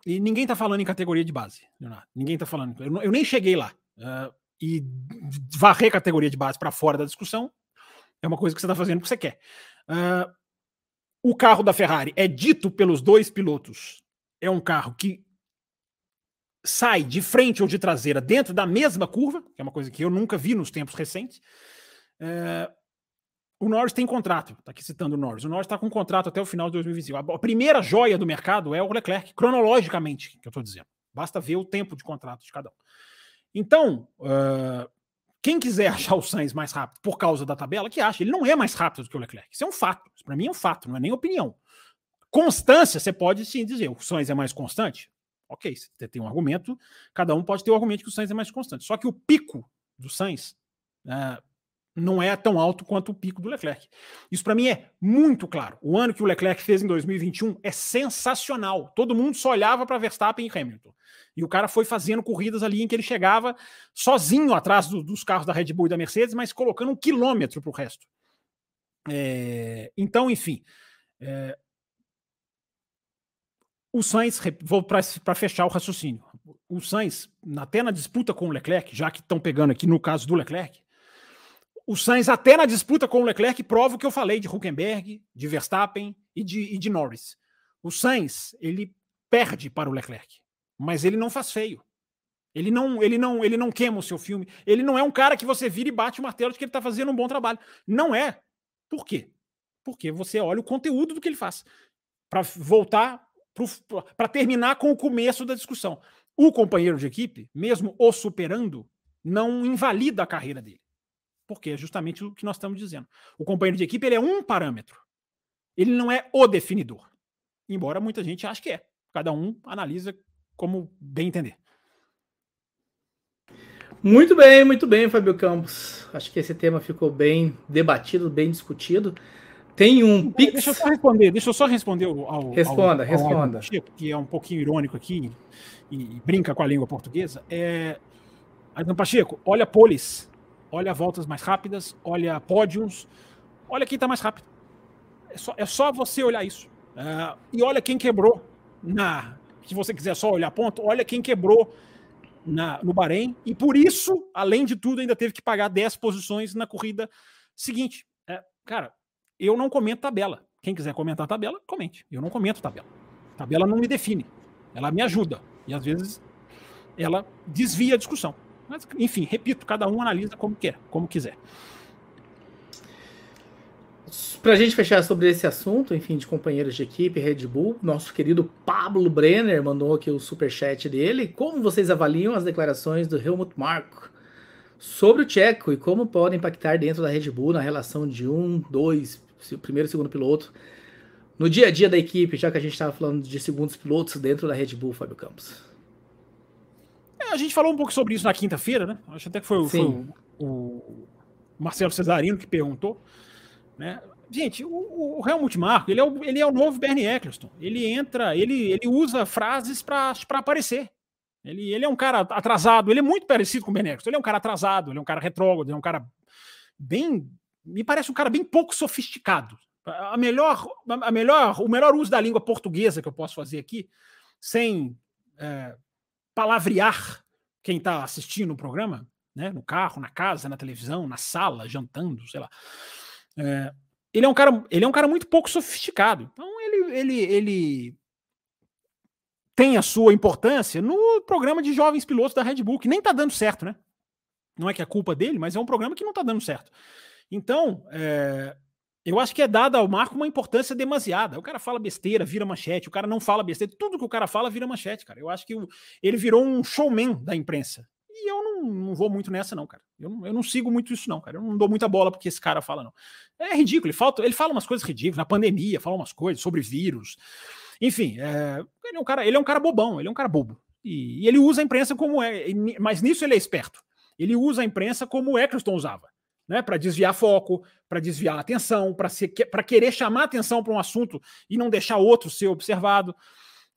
e ninguém está falando em categoria de base, Leonardo. Ninguém está falando. Eu, eu, nem cheguei lá. É, e varrer categoria de base para fora da discussão é uma coisa que você está fazendo porque você quer. É, o carro da Ferrari é dito pelos dois pilotos. É um carro que sai de frente ou de traseira dentro da mesma curva, que é uma coisa que eu nunca vi nos tempos recentes. É, o Norris tem contrato, está aqui citando o Norris. O Norris está com contrato até o final de 2025. A primeira joia do mercado é o Leclerc, cronologicamente, que eu estou dizendo. Basta ver o tempo de contrato de cada um. Então, uh, quem quiser achar o Sainz mais rápido por causa da tabela, que acha. Ele não é mais rápido do que o Leclerc. Isso é um fato. Para mim é um fato, não é nem opinião. Constância, você pode sim dizer, o Sainz é mais constante? Ok, você tem um argumento, cada um pode ter o um argumento que o Sainz é mais constante. Só que o pico do Sainz, uh, não é tão alto quanto o pico do Leclerc. Isso para mim é muito claro. O ano que o Leclerc fez em 2021 é sensacional. Todo mundo só olhava para Verstappen e Hamilton. E o cara foi fazendo corridas ali em que ele chegava sozinho atrás do, dos carros da Red Bull e da Mercedes, mas colocando um quilômetro para o resto. É, então, enfim. É, o Sainz, vou para fechar o raciocínio. O Sainz, até na disputa com o Leclerc, já que estão pegando aqui no caso do Leclerc, o Sainz, até na disputa com o Leclerc, prova o que eu falei de Huckenberg, de Verstappen e de, e de Norris. O Sainz, ele perde para o Leclerc, mas ele não faz feio. Ele não, ele não, ele não queima o seu filme. Ele não é um cara que você vira e bate o martelo de que ele está fazendo um bom trabalho. Não é. Por quê? Porque você olha o conteúdo do que ele faz. Para voltar, para terminar com o começo da discussão. o companheiro de equipe, mesmo o superando, não invalida a carreira dele. Porque é justamente o que nós estamos dizendo. O companheiro de equipe ele é um parâmetro. Ele não é o definidor. Embora muita gente ache que é. Cada um analisa como bem entender. Muito bem, muito bem, Fábio Campos. Acho que esse tema ficou bem debatido, bem discutido. Tem um Pix. Deixa eu só responder, deixa eu só responder ao. Responda, ao, responda. Ao Chico, que é um pouquinho irônico aqui e brinca com a língua portuguesa. É. Adão Pacheco, olha polis, olha voltas mais rápidas, olha pódios, olha quem está mais rápido. É só, é só você olhar isso. Uh, e olha quem quebrou na. Se você quiser só olhar ponto, olha quem quebrou na, no Bahrein. E por isso, além de tudo, ainda teve que pagar 10 posições na corrida seguinte. É, cara, eu não comento tabela. Quem quiser comentar tabela, comente. Eu não comento tabela. Tabela não me define. Ela me ajuda. E às vezes ela desvia a discussão. Mas, enfim, repito, cada um analisa como quer, como quiser. Para a gente fechar sobre esse assunto, enfim, de companheiros de equipe, Red Bull, nosso querido Pablo Brenner mandou aqui o super chat dele. Como vocês avaliam as declarações do Helmut Marko sobre o Tcheco e como podem impactar dentro da Red Bull na relação de um, dois, primeiro e segundo piloto no dia a dia da equipe, já que a gente estava falando de segundos pilotos dentro da Red Bull, Fábio Campos? A gente falou um pouco sobre isso na quinta-feira, né? Acho até que foi, foi o, o, Marcelo Cesarino que perguntou. Né? Gente, o, o Helmut Marko, ele é o, ele é o novo Bernie Eccleston. Ele entra, ele, ele usa frases para aparecer. Ele, ele é um cara atrasado, ele é muito parecido com o Bernie Eccleston. Ele é um cara atrasado, ele é um cara retrógrado, ele é um cara bem. Me parece um cara bem pouco sofisticado. A melhor, a melhor, o melhor uso da língua portuguesa que eu posso fazer aqui, sem é, palavrear quem está assistindo o programa, né, no carro, na casa, na televisão, na sala, jantando, sei lá. É, ele é um cara, ele é um cara muito pouco sofisticado. Então ele, ele, ele tem a sua importância no programa de jovens pilotos da Red Bull, que nem está dando certo, né? Não é que é culpa dele, mas é um programa que não está dando certo. Então, é, eu acho que é dada ao Marco uma importância demasiada. O cara fala besteira, vira manchete. O cara não fala besteira. Tudo que o cara fala vira manchete, cara. Eu acho que ele virou um showman da imprensa. E eu não, não vou muito nessa, não, cara. Eu, eu, não sigo muito isso, não, cara. Eu não dou muita bola porque esse cara fala, não. É ridículo. Ele, ele fala umas coisas ridículas. Na pandemia, fala umas coisas sobre vírus. Enfim, é, ele, é um cara, ele é um cara bobão. Ele é um cara bobo. E, e ele usa a imprensa como é. Mas nisso ele é esperto. Ele usa a imprensa como o Eccleston usava né, para desviar foco, para desviar atenção, para querer chamar atenção para um assunto e não deixar outro ser observado.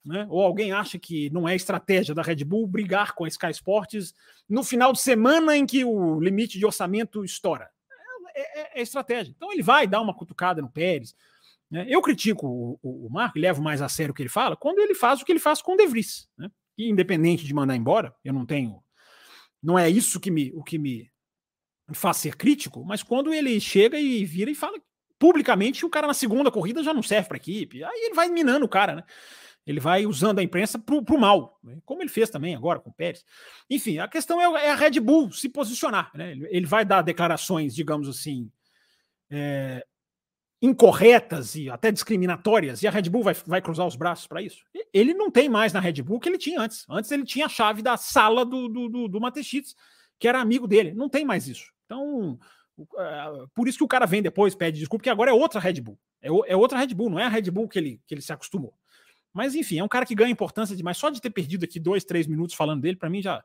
Né? Ou alguém acha que não é estratégia da Red Bull brigar com a Sky Sports no final de semana em que o limite de orçamento estoura. É, é, é estratégia. Então ele vai dar uma cutucada no Pérez. Né? Eu critico o, o, o Marco e levo mais a sério o que ele fala quando ele faz o que ele faz com o De Vries. Né? E independente de mandar embora, eu não tenho. Não é isso que me, o que me faz ser crítico, mas quando ele chega e vira e fala publicamente o cara na segunda corrida já não serve para equipe, aí ele vai minando o cara, né? Ele vai usando a imprensa para o mal, né? como ele fez também agora com o Pérez. Enfim, a questão é, é a Red Bull se posicionar. Né? Ele vai dar declarações, digamos assim, é, incorretas e até discriminatórias, e a Red Bull vai, vai cruzar os braços para isso. Ele não tem mais na Red Bull o que ele tinha antes. Antes ele tinha a chave da sala do, do, do, do que era amigo dele. Não tem mais isso. Então, uh, por isso que o cara vem depois, pede desculpa, porque agora é outra Red Bull. É, é, outra Red Bull, não é a Red Bull que ele, que ele se acostumou. Mas enfim, é um cara que ganha importância demais. Só de ter perdido aqui dois, três minutos falando dele, para mim já.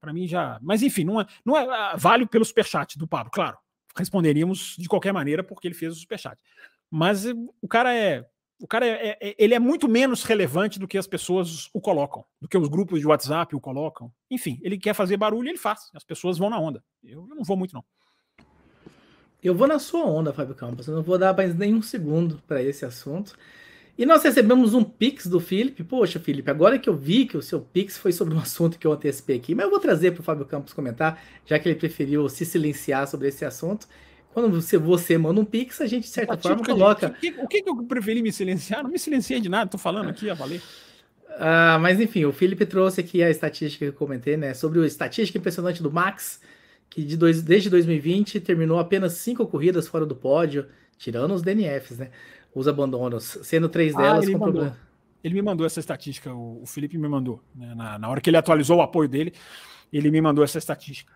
para mim já. Mas enfim, não é, não é. Uh, vale pelo superchat do Pablo, claro. Responderíamos de qualquer maneira, porque ele fez o superchat. Mas uh, o cara é o cara é, é, ele é muito menos relevante do que as pessoas o colocam, do que os grupos de WhatsApp o colocam. Enfim, ele quer fazer barulho, ele faz. As pessoas vão na onda. Eu, eu não vou muito, não. Eu vou na sua onda, Fábio Campos. Eu não vou dar mais nenhum segundo para esse assunto. E nós recebemos um Pix do Felipe. Poxa, Felipe, agora que eu vi que o seu Pix foi sobre um assunto que eu antecipei aqui, mas eu vou trazer para o Fábio Campos comentar, já que ele preferiu se silenciar sobre esse assunto. Quando você, você manda um pix, a gente, de certa forma, coloca. O que, o que eu preferi me silenciar? Não me silenciei de nada, tô falando aqui, a valer. Ah, mas enfim, o Felipe trouxe aqui a estatística que eu comentei, né? Sobre a estatística impressionante do Max, que de dois, desde 2020 terminou apenas cinco corridas fora do pódio, tirando os DNFs, né? Os abandonos, sendo três ah, delas com problema. Ele me mandou essa estatística, o, o Felipe me mandou. Né? Na, na, hora que ele atualizou o apoio dele, ele me mandou essa estatística.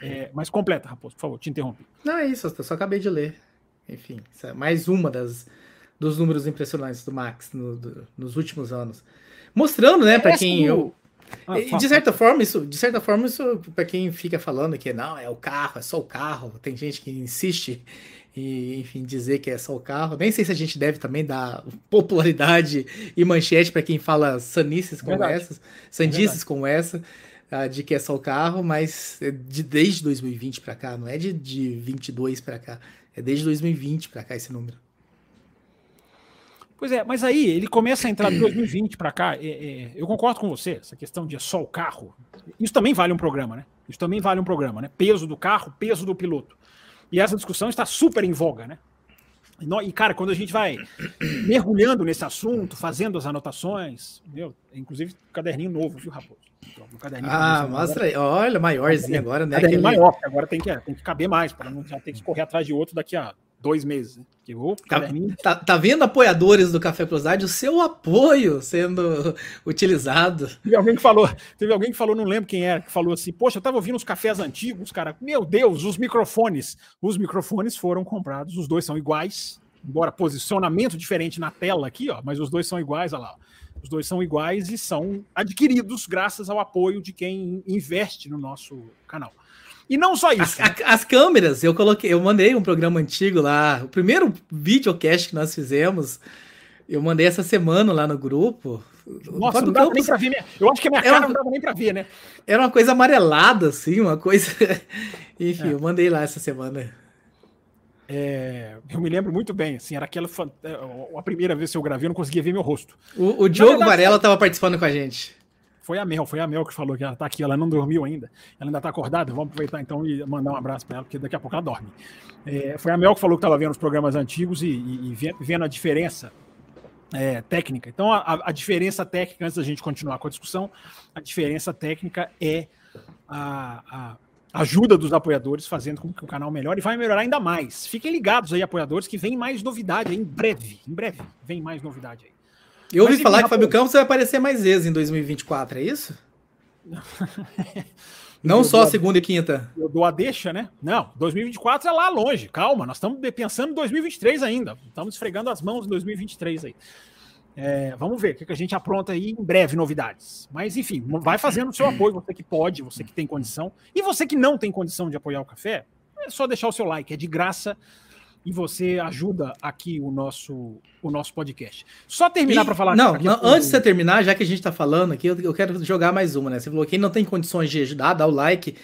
É, mas completa, Raposo, por favor, te interrompi. Não, é isso, eu só acabei de ler. Enfim, é mais uma das, dos números impressionantes do Max no, do, nos últimos anos. Mostrando, né, para quem eu. Ah, de certa forma, isso, de certa forma, isso para quem fica falando que não, é o carro, é só o carro, tem gente que insiste e, enfim, dizer que é só o carro. Nem sei se a gente deve também dar popularidade e manchete para quem fala sanices como Verdade. essas, sandices como essa, uh, de que é só o carro, mas é de, desde 2020 para cá, não é de, de 22 para cá, é desde 2020 para cá esse número. Pois é, mas aí ele começa a entrar de 2020 para cá. É, é, eu concordo com você, essa questão de é só o carro. Isso também vale um programa, né? Isso também vale um programa, né? Peso do carro, peso do piloto. E essa discussão está super em voga, né? E, cara, quando a gente vai mergulhando nesse assunto, fazendo as anotações, meu, inclusive caderninho novo, viu, Raposo? Então, ah, mostra aí. Olha, maiorzinho agora, né? Caderninho aquele... maior, agora tem que, tem que caber mais, para não ter que correr atrás de outro daqui a dois meses. Né? Que, oh, tá, tá, tá, vendo, apoiadores do Café Velocidade, o seu apoio sendo utilizado. Teve alguém que falou, teve alguém que falou, não lembro quem era, que falou assim: Poxa, eu tava ouvindo os cafés antigos, cara. Meu Deus, os microfones. Os microfones foram comprados, os dois são iguais, embora posicionamento diferente na tela aqui, ó, mas os dois são iguais, olha lá. Os dois são iguais e são adquiridos graças ao apoio de quem investe no nosso canal. E não só isso. As, né? as, câmeras, eu coloquei, eu mandei um programa antigo lá, o primeiro videocast que nós fizemos, eu mandei essa semana lá no grupo. Nossa, não dava nem pra ver. Minha, eu acho que a minha cara uma, não dava nem pra ver, né? Era uma coisa amarelada, assim, uma coisa. Enfim, é. eu mandei lá essa semana. É, eu me lembro muito bem, assim, era aquela é, a primeira vez que eu gravei, eu não conseguia ver meu rosto. O, o Diogo verdade, Varela estava participando com a gente. Foi a Mel, foi a Mel que falou que ela tá aqui, ela não dormiu ainda. Ela ainda tá acordada, vamos aproveitar então e mandar um abraço para ela, porque daqui a pouco ela dorme. É, foi a Mel que falou que estava vendo os programas antigos e, e, e vendo a diferença é, técnica. Então, a, a, diferença técnica, antes da gente continuar com a discussão, a diferença técnica é a, a ajuda dos apoiadores fazendo com que o canal melhore e vai melhorar ainda mais. Fiquem ligados aí, apoiadores, que vem mais novidade em breve. Em breve, vem mais novidade aí. Eu ouvi falar que o Fábio Campos vai aparecer mais vezes em 2024, é isso? Não só segunda e quinta. Eu dou a deixa, né? Não, 2024 é lá longe. Calma, nós estamos pensando em 2023 ainda. Estamos esfregando as mãos em 2023 aí. É, vamos ver o que a gente apronta aí em breve, novidades. Mas enfim, vai fazendo o seu apoio, você que pode, você que tem condição. E você que não tem condição de apoiar o café, é só deixar o seu like, é de graça e você ajuda aqui o nosso, o nosso podcast. Só terminar para falar. Não, não antes de você terminar, já que a gente está falando aqui, eu, eu, quero jogar mais uma, né? Você falou que quem não tem condições de ajudar, dá o like.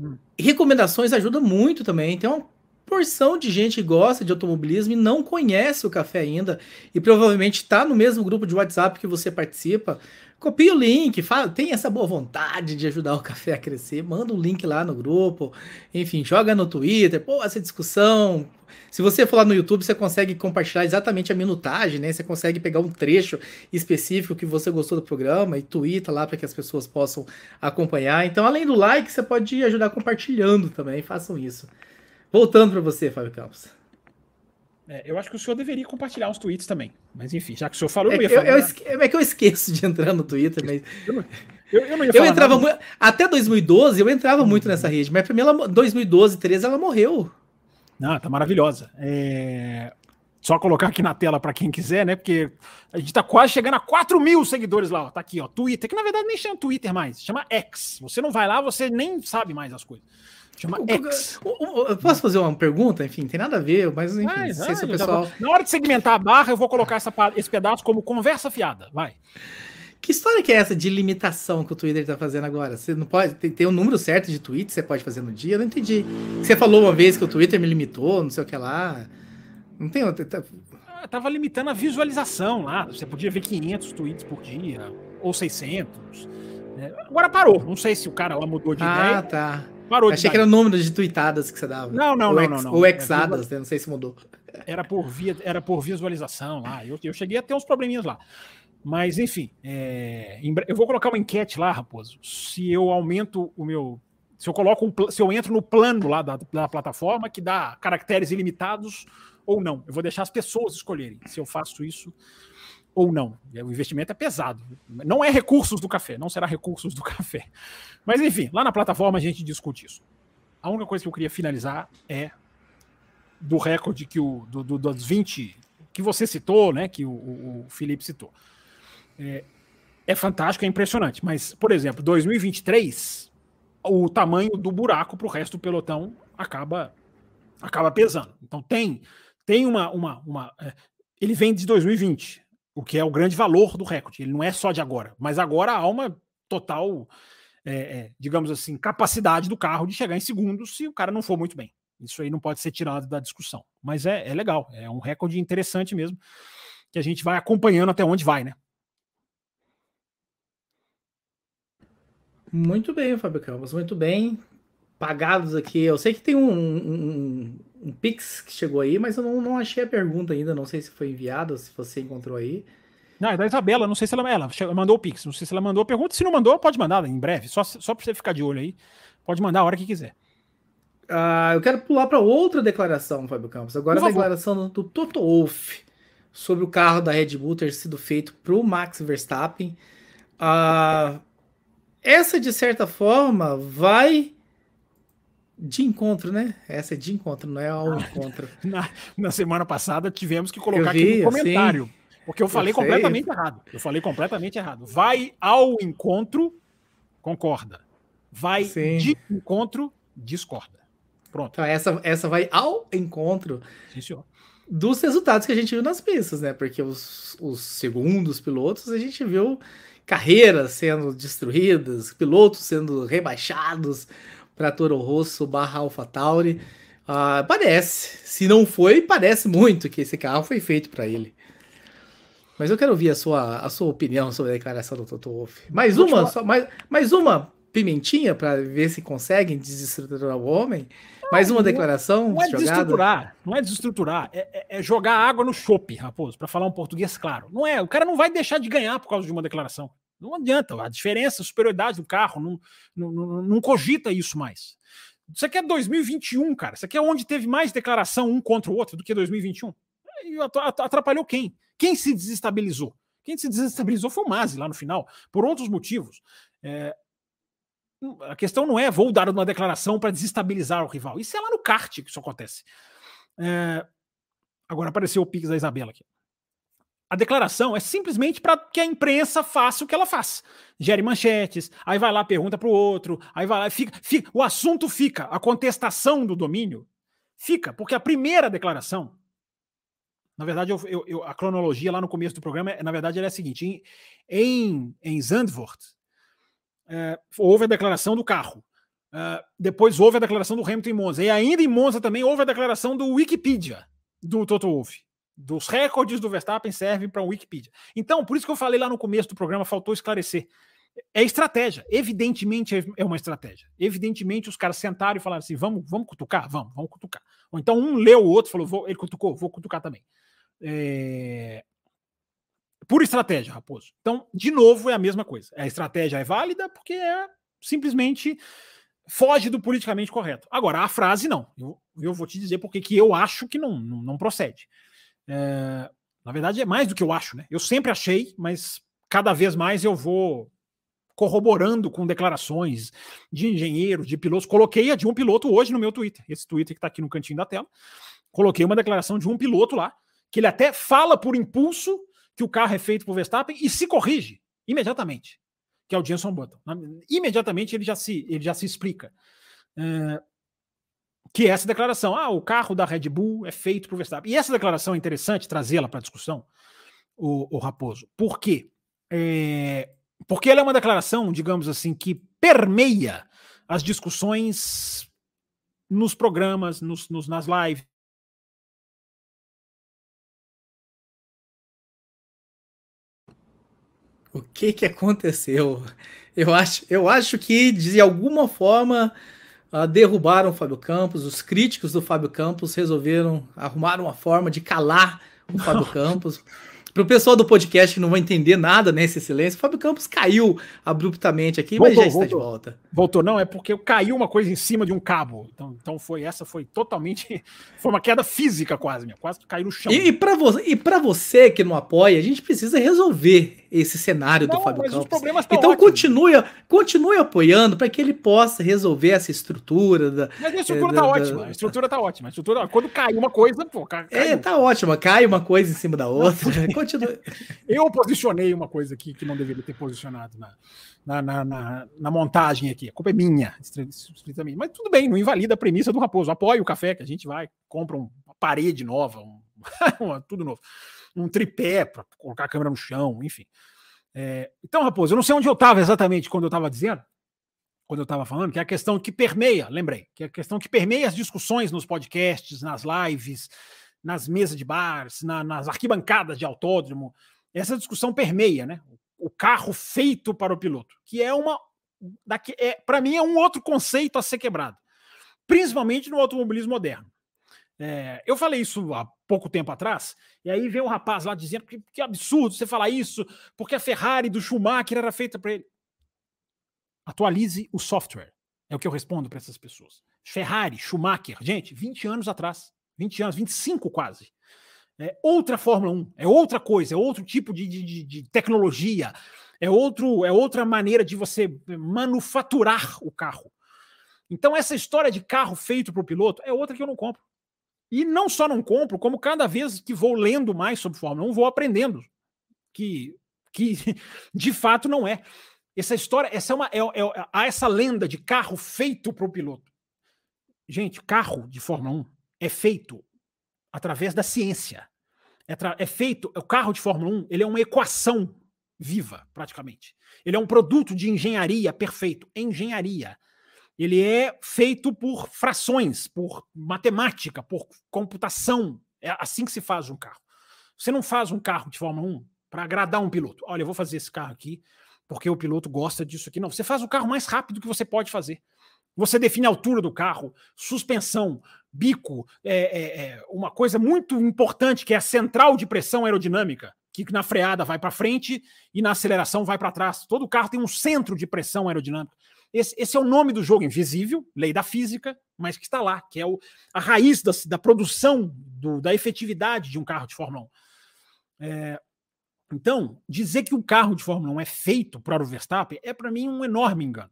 Hum. Recomendações ajudam muito também. Tem uma porção de gente que gosta de automobilismo e não conhece o café ainda e provavelmente está no mesmo grupo de WhatsApp que você participa. Copia o link, fala, tem essa boa vontade de ajudar o café a crescer, manda o um link lá no grupo, enfim, joga no Twitter, pô, essa discussão, se você for lá no YouTube, você consegue compartilhar exatamente a minutagem, né? Você consegue pegar um trecho específico que você gostou do programa e twitta lá para que as pessoas possam acompanhar. Então, além do like, você pode ajudar compartilhando também. Façam isso. Voltando para você, Fábio Campos. É, eu acho que o senhor deveria compartilhar uns tweets também. Mas enfim, já que o senhor falou, é, eu ia falar. Eu, eu, é que eu esqueço de entrar no Twitter, mas. Eu eu, não ia falar. Eu entrava muito. Até 2012 eu entrava muito nessa rede, mas pra mim, ela, 2012, 13, ela morreu. Não, tá maravilhosa. É... Só colocar aqui na tela para quem quiser, né? Porque a gente tá quase chegando a 4 mil seguidores lá. Ó. Tá aqui, ó. Twitter, que na verdade nem chama Twitter mais, chama X. Você não vai lá, você nem sabe mais as coisas. Chama X. Eu posso fazer uma pergunta? Enfim, tem nada a ver, mas enfim, vai, vai, se o pessoal. Na hora de segmentar a barra, eu vou colocar essa, esse pedaço como conversa fiada. Vai. Que história que é essa de limitação que o Twitter tá fazendo agora? Você não pode. Tem, tem um número certo de tweets que você pode fazer no dia? Eu não entendi. Você falou uma vez que o Twitter me limitou, não sei o que lá. Não tem outra. Tá... Ah, tava limitando a visualização lá. Você podia ver 500 tweets por dia, ou 600. Né? Agora parou. Não sei se o cara lá mudou de ah, ideia. Ah, tá. Parou Achei que era o número de tweetadas que você dava. Não, não, ou não, ex, não, não. Ou exadas, né? não sei se mudou. Era por, via, era por visualização lá. Eu, eu cheguei a ter uns probleminhas lá. Mas, enfim, é, eu vou colocar uma enquete lá, Raposo. Se eu aumento o meu. Se eu coloco um, se eu entro no plano lá da, da plataforma que dá caracteres ilimitados ou não. Eu vou deixar as pessoas escolherem se eu faço isso ou não. O investimento é pesado. Não é recursos do café, não será recursos do café. Mas enfim, lá na plataforma a gente discute isso. A única coisa que eu queria finalizar é do recorde que o do, do, dos 20 que você citou, né? Que o, o, o Felipe citou. É, é fantástico, é impressionante. Mas, por exemplo, 2023, o tamanho do buraco para o resto do pelotão acaba acaba pesando. Então tem tem uma uma, uma é, ele vem de 2020, o que é o grande valor do recorde. Ele não é só de agora, mas agora há uma total, é, é, digamos assim, capacidade do carro de chegar em segundo se o cara não for muito bem. Isso aí não pode ser tirado da discussão. Mas é, é legal, é um recorde interessante mesmo, que a gente vai acompanhando até onde vai, né? Muito bem, Campos, muito bem. Pagados aqui. Eu sei que tem um, um, um Pix que chegou aí, mas eu não, não achei a pergunta ainda. Não sei se foi enviado, se você encontrou aí. Não, é da Isabela, não sei se ela, ela mandou o Pix, não sei se ela mandou a pergunta. Se não mandou, pode mandar em breve, só, só para você ficar de olho aí. Pode mandar a hora que quiser. Uh, eu quero pular para outra declaração, Fábio Campos. Agora a declaração do Toto Wolff sobre o carro da Red Bull ter sido feito para o Max Verstappen. Uh, essa, de certa forma, vai de encontro, né? Essa é de encontro, não é ao encontro. Na, na semana passada tivemos que colocar vi, aqui no comentário. Sim. Porque eu falei eu completamente errado. Eu falei completamente errado. Vai ao encontro, concorda. Vai sim. de encontro, discorda. Pronto. Então, essa, essa vai ao encontro sim, dos resultados que a gente viu nas pistas, né? Porque os, os segundos pilotos a gente viu carreiras sendo destruídas, pilotos sendo rebaixados, para Toro Rosso barra AlphaTauri. Uh, parece, se não foi, parece muito que esse carro foi feito para ele. Mas eu quero ouvir a sua, a sua opinião sobre a declaração do Toto Wolff. Mais uma, só, mais, mais uma pimentinha para ver se conseguem desestruturar o homem. Não, mais uma declaração. Não é jogada. desestruturar, não é desestruturar, é, é, é jogar água no chope, Raposo, para falar um português claro. Não é, o cara não vai deixar de ganhar por causa de uma declaração. Não adianta, a diferença, a superioridade do carro, não, não, não, cogita isso mais. Isso aqui é 2021, cara. Isso aqui é onde teve mais declaração um contra o outro do que 2021. E atrapalhou quem? Quem se desestabilizou? Quem se desestabilizou foi o Masi lá no final, por outros motivos. É, a questão não é vou dar uma declaração para desestabilizar o rival. Isso é lá no kart que isso acontece. É, agora apareceu o Pix da Isabela aqui. A declaração é simplesmente para que a imprensa faça o que ela faz. Gere manchetes, aí vai lá, pergunta para o outro, aí vai lá, fica, fica, o assunto fica, a contestação do domínio fica, porque a primeira declaração, na verdade, eu, eu, eu, a cronologia lá no começo do programa, na verdade, é a seguinte: em, em, em Zandvoort, é, houve a declaração do carro. É, depois houve a declaração do Hamilton em Monza. E ainda em Monza também houve a declaração do Wikipedia do Toto Wolff dos recordes do Verstappen servem para o Wikipedia. Então, por isso que eu falei lá no começo do programa, faltou esclarecer. É estratégia, evidentemente é, é uma estratégia. Evidentemente os caras sentaram e falaram assim: vamos, vamos cutucar? Vamos, vamos cutucar. Ou então um leu o outro falou: vou, ele cutucou, vou cutucar também. É... Por estratégia, Raposo. Então, de novo, é a mesma coisa. A estratégia é válida porque é simplesmente foge do politicamente correto. Agora, a frase não. Eu, eu vou te dizer porque que eu acho que não, não, não procede. É, na verdade, é mais do que eu acho, né? Eu sempre achei, mas cada vez mais eu vou corroborando com declarações de engenheiros, de pilotos. Coloquei a de um piloto hoje no meu Twitter, esse Twitter que está aqui no cantinho da tela. Coloquei uma declaração de um piloto lá, que ele até fala por impulso que o carro é feito por Verstappen e se corrige imediatamente, que é o Jenson Button. Imediatamente ele já se, ele já se explica. É, que é essa declaração. Ah, o carro da Red Bull é feito para o Verstappen. E essa declaração é interessante trazê-la para a discussão, o, o, Raposo. Por quê? É, porque ela é uma declaração, digamos assim, que permeia as discussões nos programas, nos, nos nas lives. O que que aconteceu? Eu acho, eu acho que de alguma forma uh, derrubaram o Fábio Campos. Os críticos do Fábio Campos resolveram arrumar uma forma de calar o Fábio Campos. Pro pessoal do podcast que não vai entender nada nesse silêncio, o Fábio Campos caiu abruptamente aqui, voltou, mas já está voltou. de volta. Voltou, não, é porque caiu uma coisa em cima de um cabo. Então, então foi essa, foi totalmente. Foi uma queda física quase, minha. quase caiu no chão. E, e para vo você que não apoia, a gente precisa resolver esse cenário não, do Fábio Campos. então ótimos. continue, continue apoiando para que ele possa resolver essa estrutura. Da, mas a estrutura é, tá da, ótima, da... a estrutura tá ótima. A estrutura, quando cai uma coisa, pô, cai, É, tá ótima, cai uma coisa em cima da outra. continue. Eu posicionei uma coisa aqui que não deveria ter posicionado na, na, na, na, na montagem aqui. A culpa é minha, estritamente. Mas tudo bem, não invalida a premissa do Raposo. Apoia o café que a gente vai, compra uma parede nova, um, tudo novo um tripé para colocar a câmera no chão, enfim. É, então, Raposo, eu não sei onde eu estava exatamente quando eu estava dizendo, quando eu estava falando, que é a questão que permeia, lembrei, que é a questão que permeia as discussões nos podcasts, nas lives, nas mesas de bars, na, nas arquibancadas de autódromo. Essa discussão permeia, né? O carro feito para o piloto, que é uma. É, para mim, é um outro conceito a ser quebrado, principalmente no automobilismo moderno. É, eu falei isso há pouco tempo atrás, e aí vem um rapaz lá dizendo que, que absurdo você falar isso, porque a Ferrari do Schumacher era feita para ele. Atualize o software. É o que eu respondo para essas pessoas. Ferrari, Schumacher, gente, 20 anos atrás, 20 anos, 25 quase. É outra Fórmula 1, é outra coisa, é outro tipo de, de, de tecnologia, é, outro, é outra maneira de você manufaturar o carro. Então, essa história de carro feito para o piloto é outra que eu não compro. E não só não compro, como cada vez que vou lendo mais sobre Fórmula 1, vou aprendendo que, que de fato não é. Essa história, essa é uma, é, é, há essa lenda de carro feito para o piloto. Gente, carro de Fórmula 1 é feito através da ciência. É, é feito, o carro de Fórmula 1 ele é uma equação viva, praticamente. Ele é um produto de engenharia perfeito. Engenharia ele é feito por frações, por matemática, por computação. É assim que se faz um carro. Você não faz um carro de Fórmula 1 para agradar um piloto. Olha, eu vou fazer esse carro aqui porque o piloto gosta disso aqui. Não, você faz o carro mais rápido que você pode fazer. Você define a altura do carro, suspensão, bico, é, é, é uma coisa muito importante que é a central de pressão aerodinâmica, que na freada vai para frente e na aceleração vai para trás. Todo carro tem um centro de pressão aerodinâmica. Esse, esse, é o nome do jogo, invisível, lei da física, mas que está lá, que é o, a raiz da, da produção, do, da efetividade de um carro de Fórmula 1. É, então, dizer que o carro de Fórmula 1 é feito para o Verstappen é, para mim, um enorme engano.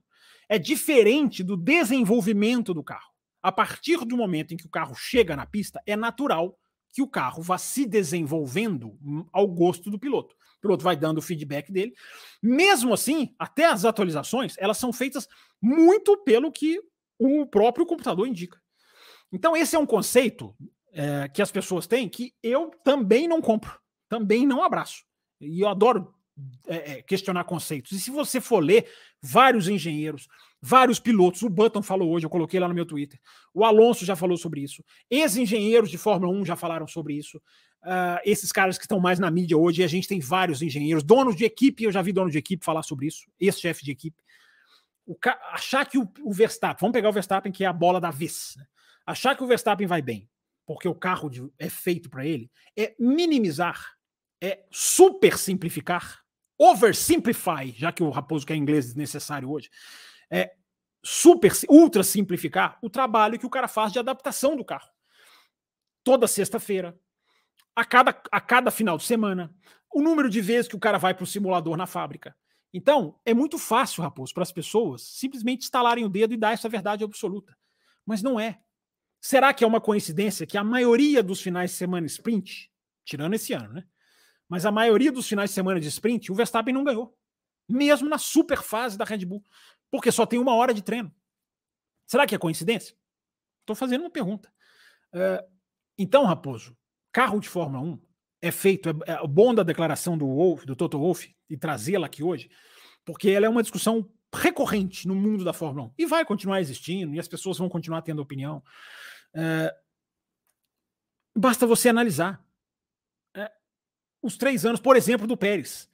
É diferente do desenvolvimento do carro. A partir do momento em que o carro chega na pista, é natural que o carro vá se desenvolvendo ao gosto do piloto piloto vai dando o feedback dele. Mesmo assim, até as atualizações, elas são feitas muito pelo que o próprio computador indica. Então, esse é um conceito é, que as pessoas têm que eu também não compro, também não abraço. E eu adoro é, é questionar conceitos. E se você for ler vários engenheiros, vários pilotos, o Button falou hoje, eu coloquei lá no meu Twitter, o Alonso já falou sobre isso, ex-engenheiros de Fórmula 1 já falaram sobre isso, uh, esses caras que estão mais na mídia hoje, a gente tem vários engenheiros, donos de equipe, eu já vi dono de equipe falar sobre isso, ex-chefe de equipe. O achar que o, o, Verstappen, vamos pegar o Verstappen, que é a bola da vez, né? achar que o Verstappen vai bem, porque o carro de, é feito para ele, é minimizar, é super simplificar, oversimplify, já que o Raposo quer inglês desnecessário hoje, é super, ultra simplificar o trabalho que o cara faz de adaptação do carro. Toda sexta-feira, a cada, a cada final de semana, o número de vezes que o cara vai para o simulador na fábrica. Então, é muito fácil, Raposo, para as pessoas simplesmente instalarem o dedo e dar essa verdade absoluta. Mas não é. Será que é uma coincidência que a maioria dos finais de semana sprint, tirando esse ano, né? Mas a maioria dos finais de semana de sprint, o Verstappen não ganhou. Mesmo na super fase da Red Bull. Porque só tem uma hora de treino. Será que é coincidência? Estou fazendo uma pergunta. Uh, então, Raposo, carro de Fórmula 1 é feito, é, é bom da declaração do Wolf, do Toto Wolff, e trazê-la aqui hoje, porque ela é uma discussão recorrente no mundo da Fórmula 1 e vai continuar existindo, e as pessoas vão continuar tendo opinião. É, basta você analisar é, os três anos, por exemplo, do Pérez.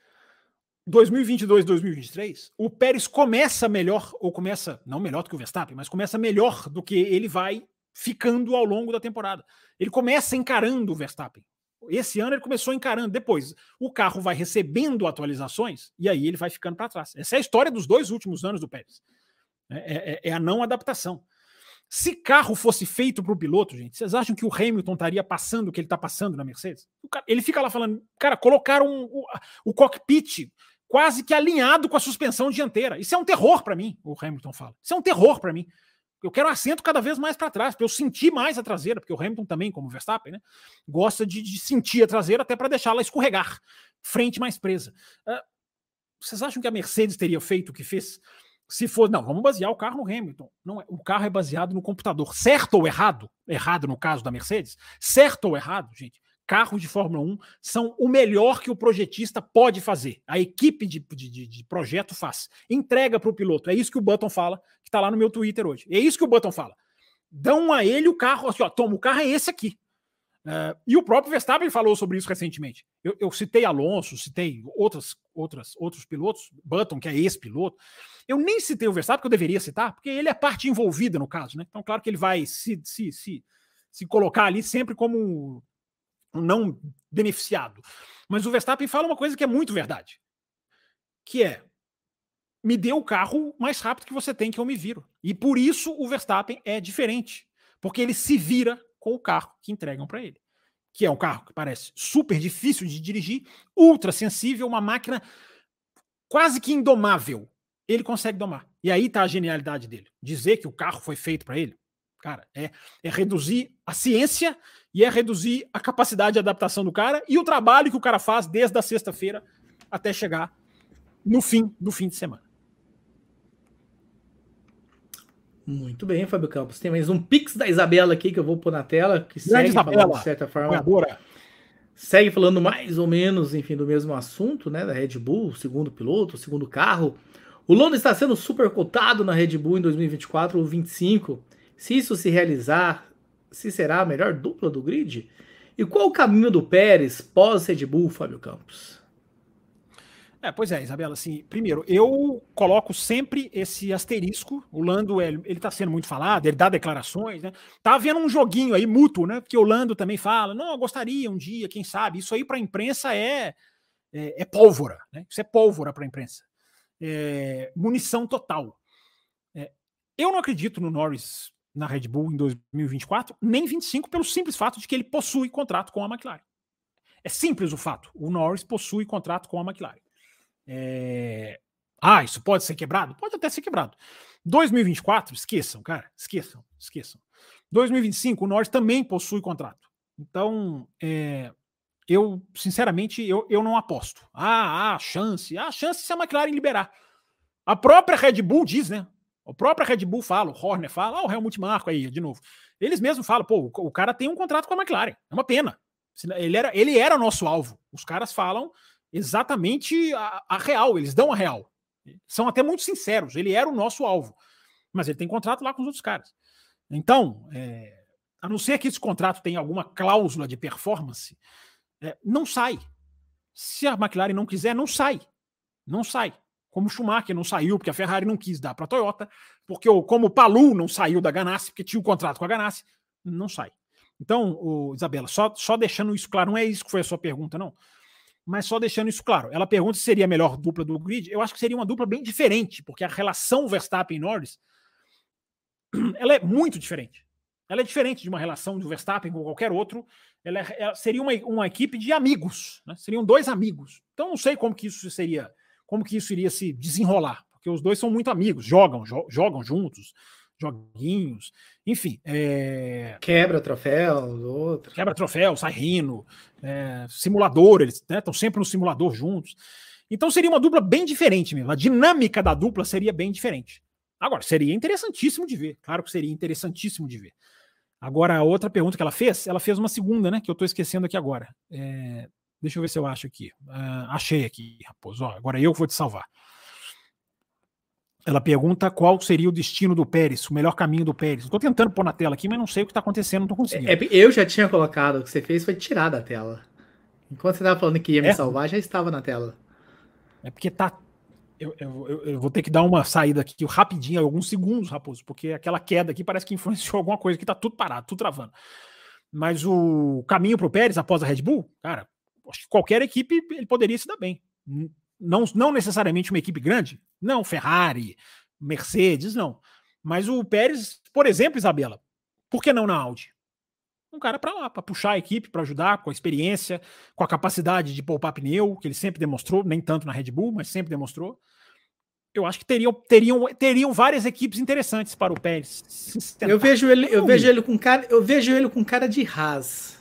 2022, 2023, o Pérez começa melhor, ou começa, não melhor do que o Verstappen, mas começa melhor do que ele vai ficando ao longo da temporada. Ele começa encarando o Verstappen Esse ano ele começou encarando. Depois, o carro vai recebendo atualizações e aí ele vai ficando para trás. Essa é a história dos dois últimos anos do Pérez. É, é, é a não adaptação. Se carro fosse feito para o piloto, gente, vocês acham que o Hamilton estaria passando o que ele está passando na Mercedes? Cara, ele fica lá falando, cara, colocaram o, cockpit quase que alinhado com a suspensão dianteira. Isso é um terror para mim, o Hamilton fala. Isso é um terror para mim. Eu quero assento cada vez mais para trás, para eu sentir mais a traseira, porque o Hamilton também, como o Verstappen, né, gosta de, de sentir a traseira até para deixá-la escorregar, frente mais presa. Uh, vocês acham que a Mercedes teria feito o que fez? Se for, não, vamos basear o carro no Hamilton. Não, é, o carro é baseado no computador. Certo ou errado? Errado no caso da Mercedes? Certo ou errado, gente? Carros de Fórmula 1 são o melhor que o projetista pode fazer. A equipe de, de, de projeto faz. Entrega para o piloto. É isso que o Button fala, que está lá no meu Twitter hoje. É isso que o Button fala. Dão a ele o carro, assim, ó, toma, o carro é esse aqui. Uh, e o próprio Verstappen falou sobre isso recentemente. Eu, eu, citei Alonso, citei outras, outras, outros pilotos, Button, que é ex-piloto. Eu nem citei o Verstappen, que eu deveria citar, porque ele é parte envolvida no caso, né? Então, claro que ele vai se, se, se, se colocar ali sempre como não beneficiado. Mas o Verstappen fala uma coisa que é muito verdade, que é me dê o carro mais rápido que você tem que eu me viro. E por isso o Verstappen é diferente, porque ele se vira com o carro que entregam para ele, que é um carro que parece super difícil de dirigir, ultra sensível, uma máquina quase que indomável. Ele consegue domar. E aí está a genialidade dele. Dizer que o carro foi feito para ele, cara, é, é reduzir a ciência e é reduzir a capacidade de adaptação do cara e o trabalho que o cara faz desde a sexta-feira até chegar no fim do fim de semana. Muito bem, Fábio Campos. Tem mais um pix da Isabela aqui que eu vou pôr na tela, que Grande segue Isabela, falando, de certa forma. Segue falando mais ou menos, enfim, do mesmo assunto, né? Da Red Bull, segundo piloto, segundo carro. O Lando está sendo super cotado na Red Bull em 2024 ou 2025. Se isso se realizar, se será a melhor dupla do grid? E qual o caminho do Pérez pós-Red Bull, Fábio Campos? É, pois é, Isabela, assim, primeiro, eu coloco sempre esse asterisco, o Lando, ele, ele tá sendo muito falado, ele dá declarações, né, tá havendo um joguinho aí mútuo, né, porque o Lando também fala, não, eu gostaria um dia, quem sabe, isso aí para a imprensa é, é, é, pólvora, né, isso é pólvora para a imprensa, é, munição total. É, eu não acredito no Norris na Red Bull em 2024, nem 25, pelo simples fato de que ele possui contrato com a McLaren. É simples o fato. O Norris possui contrato com a McLaren. É... Ah, isso pode ser quebrado? Pode até ser quebrado. 2024, esqueçam, cara, esqueçam, esqueçam. 2025, o Norris também possui contrato. Então, é... eu, sinceramente, eu, eu não aposto. Ah, há chance. Há chance se a McLaren liberar. A própria Red Bull diz, né? O próprio Red Bull fala, o Horner fala, ah, o Helmut Marko aí, de novo. Eles mesmos falam, pô, o cara tem um contrato com a McLaren. É uma pena. Ele era, ele era nosso alvo. Os caras falam exatamente a, a real, eles dão a real. São até muito sinceros. Ele era o nosso alvo. Mas ele tem contrato lá com os outros caras. Então, é, a não ser que esse contrato tenha alguma cláusula de performance, é, não sai. Se a McLaren não quiser, não sai. Não sai como Schumacher não saiu porque a Ferrari não quis dar para a Toyota, porque o, como o Palu não saiu da Ganassi porque tinha o um contrato com a Ganassi, não sai. Então, o, Isabela, só, só deixando isso claro, não é isso que foi a sua pergunta, não. Mas só deixando isso claro. Ela pergunta se seria a melhor dupla do grid. Eu acho que seria uma dupla bem diferente, porque a relação Verstappen e Norris ela é muito diferente. Ela é diferente de uma relação do Verstappen com qualquer outro. Ela, é, ela seria uma, uma equipe de amigos, né? seriam dois amigos. Então não sei como que isso seria como que isso iria se desenrolar, porque os dois são muito amigos, jogam, jo jogam juntos, joguinhos, enfim. É... Quebra troféu, outro. Quebra troféu, sai rindo, é... simulador, eles estão né, sempre no simulador juntos. Então seria uma dupla bem diferente mesmo. A dinâmica da dupla seria bem diferente. Agora, seria interessantíssimo de ver. Claro que seria interessantíssimo de ver. Agora, a outra pergunta que ela fez, ela fez uma segunda, né? Que eu estou esquecendo aqui agora. É, Deixa eu ver se eu acho aqui. Uh, achei aqui, Raposo. Ó, agora eu vou te salvar. Ela pergunta qual seria o destino do Pérez, o melhor caminho do Pérez. Estou tentando pôr na tela aqui, mas não sei o que está acontecendo, não estou conseguindo. É, é, eu já tinha colocado, o que você fez foi tirar da tela. Enquanto você estava falando que ia me é? salvar, já estava na tela. É porque tá. Eu, eu, eu, vou ter que dar uma saída aqui rapidinho, alguns segundos, Raposo, porque aquela queda aqui parece que influenciou alguma coisa que está tudo parado, tudo travando. Mas o caminho para o Pérez após a Red Bull, cara, acho que qualquer equipe ele poderia se dar bem. Não, não necessariamente uma equipe grande, não, Ferrari, Mercedes, não. Mas o Pérez, por exemplo, Isabela, por que não na Audi? Um cara para lá, para puxar a equipe, para ajudar com a experiência, com a capacidade de poupar pneu, que ele sempre demonstrou, nem tanto na Red Bull, mas sempre demonstrou. Eu acho que teriam, teriam, teriam várias equipes interessantes para o Pérez. Eu vejo ele, eu vejo ele com cara, eu vejo ele com cara de Haas.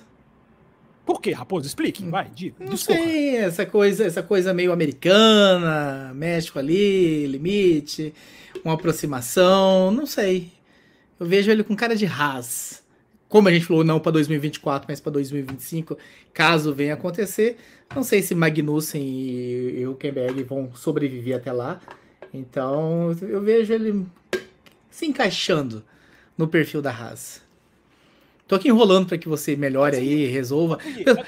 Por quê, Raposo? Explique, vai, diga. Não sei, essa coisa, essa coisa meio americana, México ali, limite, uma aproximação, não sei. Eu vejo ele com cara de Haas. Como a gente falou, não para 2024, mas para 2025, caso venha acontecer. Não sei se Magnussen e Huckenberg vão sobreviver até lá. Então, eu vejo ele se encaixando no perfil da Haas. Tô aqui enrolando para que você melhore aí, resolva.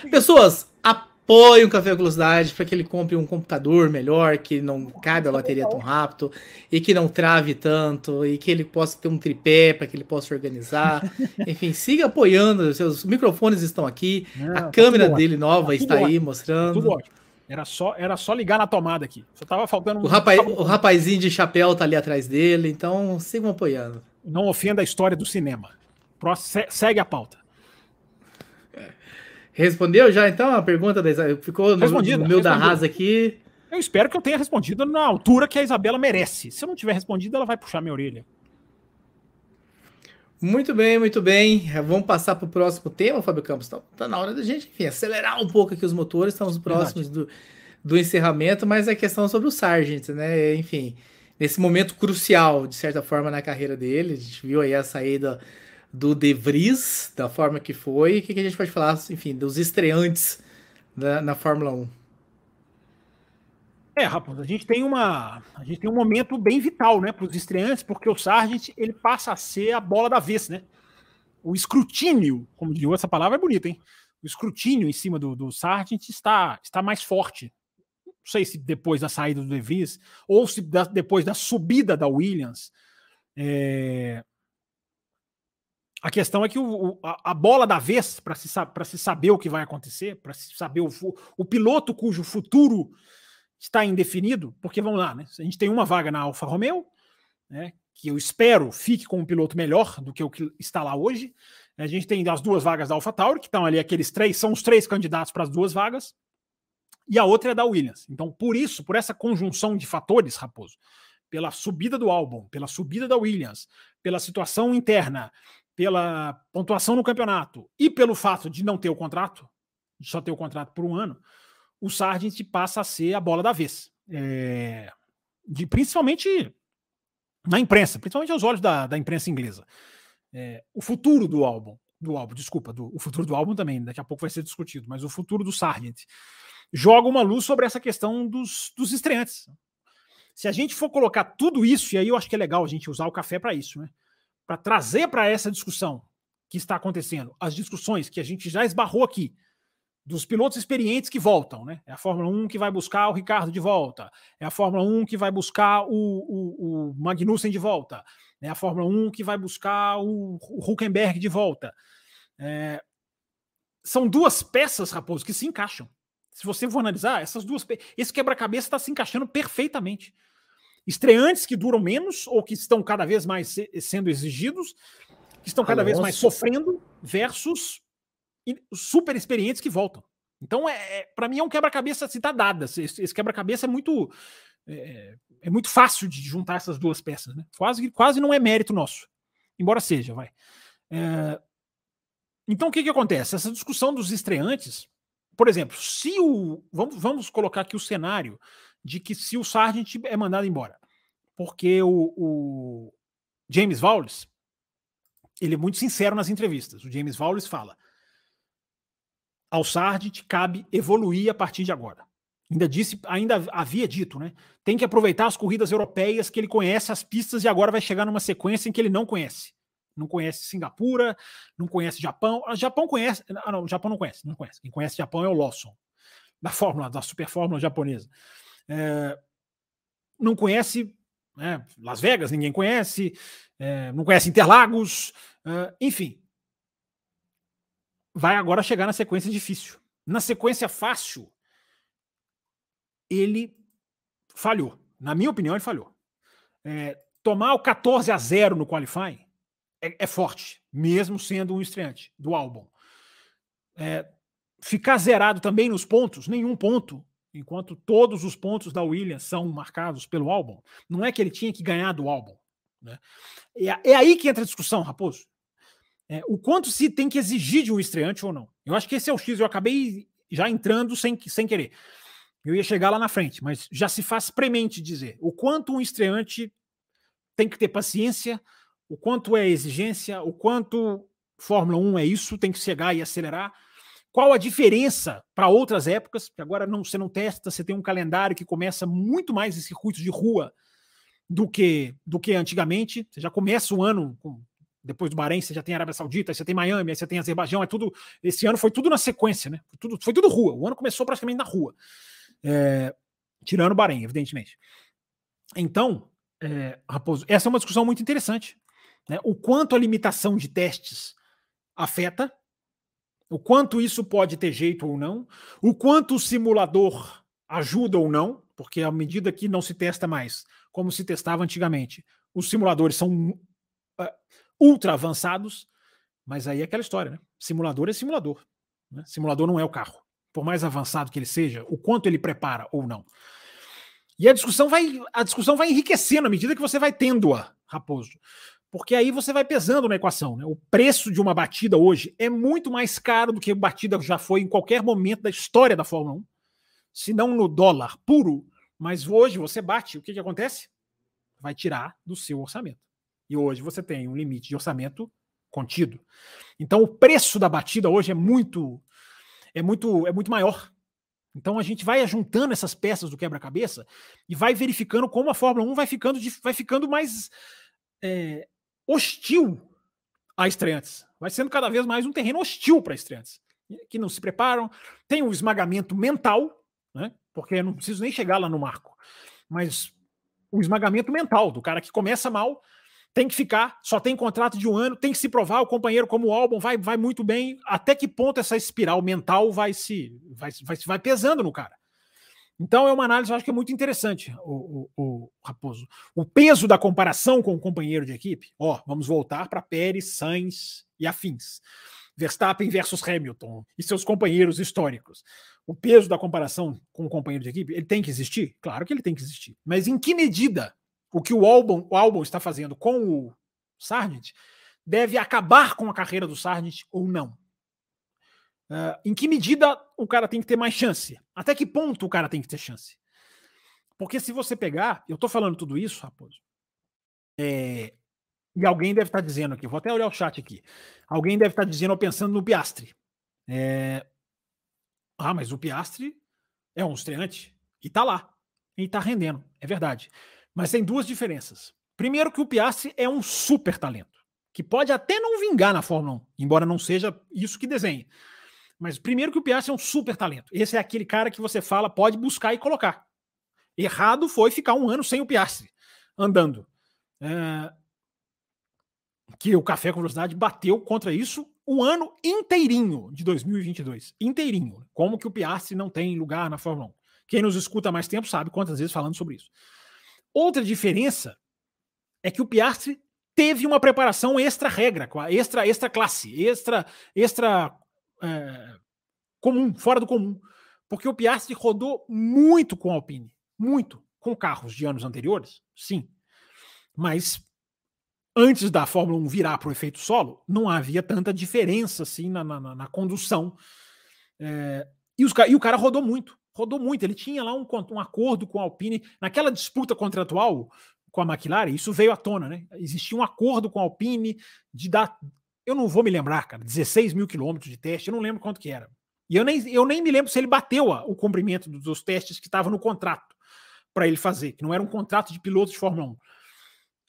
Pessoas, apoiem o Café Velocidade para que ele compre um computador melhor, que não cabe a bateria tão rápido e que não trave tanto e que ele possa ter um tripé para que ele possa organizar. Enfim, siga apoiando. Seus microfones estão aqui, não, a tá câmera dele nova tá está aí mostrando. Tudo ótimo. Era só, era só ligar na tomada aqui. Só tava faltando. Um... O, rapaz, o rapazinho de chapéu tá ali atrás dele, então sigam apoiando. Não ofenda a história do cinema. Segue a pauta. Respondeu já então a pergunta da Isabela? Ficou no, no meu da rasa aqui. Eu espero que eu tenha respondido na altura que a Isabela merece. Se eu não tiver respondido, ela vai puxar minha orelha. Muito bem, muito bem. Vamos passar para o próximo tema, Fábio Campos. Está tá na hora da gente, enfim, acelerar um pouco aqui os motores. Estamos próximos do, do encerramento, mas é questão sobre o Sargent, né? Enfim, nesse momento crucial, de certa forma, na carreira dele. A gente viu aí a saída do De Vries, da forma que foi. O que, que a gente pode falar, enfim, dos estreantes na, na Fórmula 1? É, Raposo, a gente tem uma, a gente tem um momento bem vital, né, para os estreantes, porque o Sargent ele passa a ser a bola da vez, né? O escrutínio, como digo, essa palavra é bonita, hein? O escrutínio em cima do, do Sargent está, está mais forte. Não sei se depois da saída do De Vries ou se da, depois da subida da Williams. É, a questão é que o, o, a, bola da vez, para se, se saber o que vai acontecer, para se saber o, o piloto cujo futuro está indefinido, porque vamos lá, né? A gente tem uma vaga na Alfa Romeo, né? Que eu espero fique com um piloto melhor do que o que está lá hoje. A gente tem as duas vagas da Alfa Tauri, que estão ali, aqueles três, são os três candidatos para as duas vagas, e a outra é da Williams. Então, por isso, por essa conjunção de fatores, Raposo, pela subida do álbum, pela subida da Williams, pela situação interna, pela pontuação no campeonato e pelo fato de não ter o contrato, de só ter o contrato por um ano, o Sargent passa a ser a bola da vez. É, de, principalmente na imprensa, principalmente aos olhos da, da imprensa inglesa. É, o futuro do álbum, do álbum, desculpa, do, o futuro do álbum também, daqui a pouco vai ser discutido, mas o futuro do Sargent joga uma luz sobre essa questão dos, dos estreantes. Se a gente for colocar tudo isso, e aí eu acho que é legal a gente usar o café para isso, né? Para trazer para essa discussão que está acontecendo, as discussões que a gente já esbarrou aqui, dos pilotos experientes que voltam, né? É a Fórmula 1 que vai buscar o Ricardo de volta, é a Fórmula 1 que vai buscar o, o, o Magnussen de volta, é a Fórmula 1 que vai buscar o, o Huckenberg de volta. É... São duas peças, Raposo, que se encaixam. Se você for analisar, essas duas esse quebra-cabeça está se encaixando perfeitamente estreantes que duram menos ou que estão cada vez mais sendo exigidos, que estão cada vez mais sofrendo, versus super experientes que voltam. Então, é, é para mim, é um quebra-cabeça se tá dada. Esse, esse quebra-cabeça é muito é, é, muito fácil de juntar essas duas peças, né? Quase, quase não é mérito nosso, embora seja, vai. É, então, o que que acontece? Essa discussão dos estreantes, por exemplo, se o vamos, vamos colocar aqui o cenário de que se o Sargent é mandado embora, porque o, o James Wallace, ele é muito sincero nas entrevistas. O James Wallace fala: ao Sargent cabe evoluir a partir de agora. Ainda disse, ainda havia dito, né? Tem que aproveitar as corridas europeias que ele conhece as pistas e agora vai chegar numa sequência em que ele não conhece. Não conhece Singapura, não conhece Japão. O Japão conhece. Ah, não, o Japão não conhece, não conhece. Quem conhece Japão é o Lawson, da fórmula, da super fórmula japonesa. É, não conhece né, Las Vegas, ninguém conhece, é, não conhece Interlagos, é, enfim. vai agora chegar na sequência difícil. Na sequência fácil, ele falhou. Na minha opinião, ele falhou. É, tomar o 14 a 0 no qualifying é, é forte, mesmo sendo um estreante do álbum. É, ficar zerado também nos pontos, nenhum ponto, enquanto todos os pontos da Williams são marcados pelo álbum. Não é que ele tinha que ganhar do álbum. Né? É, é aí que entra a discussão, Raposo. É, o quanto se tem que exigir de um estreante ou não. Eu acho que esse é o X. Eu acabei já entrando sem, sem querer. Eu ia chegar lá na frente, mas já se faz premente dizer o quanto um estreante tem que ter paciência, o quanto é exigência, o quanto Fórmula 1 é isso, tem que chegar e acelerar. Qual a diferença para outras épocas? Porque agora não, você não testa, você tem um calendário que começa muito mais em circuitos de rua do que do que antigamente. Você já começa o ano com, depois do Bahrein, você já tem Arábia Saudita, você tem Miami, você tem Azerbaijão, é tudo. Esse ano foi tudo na sequência, né? Foi tudo, foi tudo rua. O ano começou praticamente na rua. É, tirando o Bahrein, evidentemente. Então, é, Raposo, essa é uma discussão muito interessante. Né? O quanto a limitação de testes afeta, o quanto isso pode ter jeito ou não, o quanto o simulador ajuda ou não, porque à medida que não se testa mais como se testava antigamente, os simuladores são uh, ultra avançados, mas aí é aquela história, né? Simulador é simulador. Né? Simulador não é o carro. Por mais avançado que ele seja, o quanto ele prepara ou não. E a discussão vai, a discussão vai enriquecendo à medida que você vai tendo-a, Raposo. Porque aí você vai pesando na equação. Né? O preço de uma batida hoje é muito mais caro do que a batida já foi em qualquer momento da história da Fórmula 1. Se não no dólar puro, mas hoje você bate, o que, que acontece? Vai tirar do seu orçamento. E hoje você tem um limite de orçamento contido. Então o preço da batida hoje é muito é muito é muito maior. Então a gente vai juntando essas peças do quebra-cabeça e vai verificando como a Fórmula 1 vai ficando vai ficando mais é, hostil a estreantes. Vai sendo cada vez mais um terreno hostil para estreantes que não se preparam. Tem o esmagamento mental, né? Porque eu não preciso nem chegar lá no marco, mas o esmagamento mental do cara que começa mal tem que ficar, só tem contrato de um ano, tem que se provar, o companheiro como o álbum vai, vai muito bem, até que ponto essa espiral mental vai se vai, vai, vai pesando no cara. Então é uma análise, eu acho que é muito interessante, o, o, o, Raposo. O peso da comparação com o companheiro de equipe, ó, vamos voltar para Pérez, Sainz e afins. Verstappen versus Hamilton e seus companheiros históricos. O peso da comparação com o companheiro de equipe, ele tem que existir? Claro que ele tem que existir. Mas em que medida o que o álbum, o álbum está fazendo com o Sargent deve acabar com a carreira do Sargent ou não. Uh, em que medida o cara tem que ter mais chance? Até que ponto o cara tem que ter chance? Porque se você pegar, eu estou falando tudo isso, Raposo, é, e alguém deve estar tá dizendo aqui, vou até olhar o chat aqui, alguém deve estar tá dizendo ou pensando no Piastre. É, ah, mas o Piastre é um estreante e está lá, e está rendendo, é verdade. Mas tem duas diferenças. Primeiro que o Piastri é um super talento, que pode até não vingar na Fórmula 1, embora não seja isso que desenhe. Mas primeiro que o Piastri é um super talento. Esse é aquele cara que você fala, pode buscar e colocar. Errado foi ficar um ano sem o Piastri, andando. É... Que o Café com Velocidade bateu contra isso um ano inteirinho de 2022. Inteirinho. Como que o Piastri não tem lugar na Fórmula 1. Quem nos escuta há mais tempo sabe quantas vezes falando sobre isso. Outra diferença é que o Piastri teve uma preparação extra regra, extra extra classe, extra extra é, comum, fora do comum, porque o Piastri rodou muito com a Alpine, muito com carros de anos anteriores, sim, mas antes da Fórmula 1 virar para o efeito solo, não havia tanta diferença assim na, na, na condução. É, e, os, e o cara rodou muito rodou muito. Ele tinha lá um, um acordo com a Alpine. Naquela disputa contratual com a McLaren, isso veio à tona, né? Existia um acordo com a Alpine de dar. Eu não vou me lembrar, cara, 16 mil quilômetros de teste, eu não lembro quanto que era. E eu nem, eu nem me lembro se ele bateu o cumprimento dos testes que estavam no contrato para ele fazer, que não era um contrato de piloto de Fórmula 1.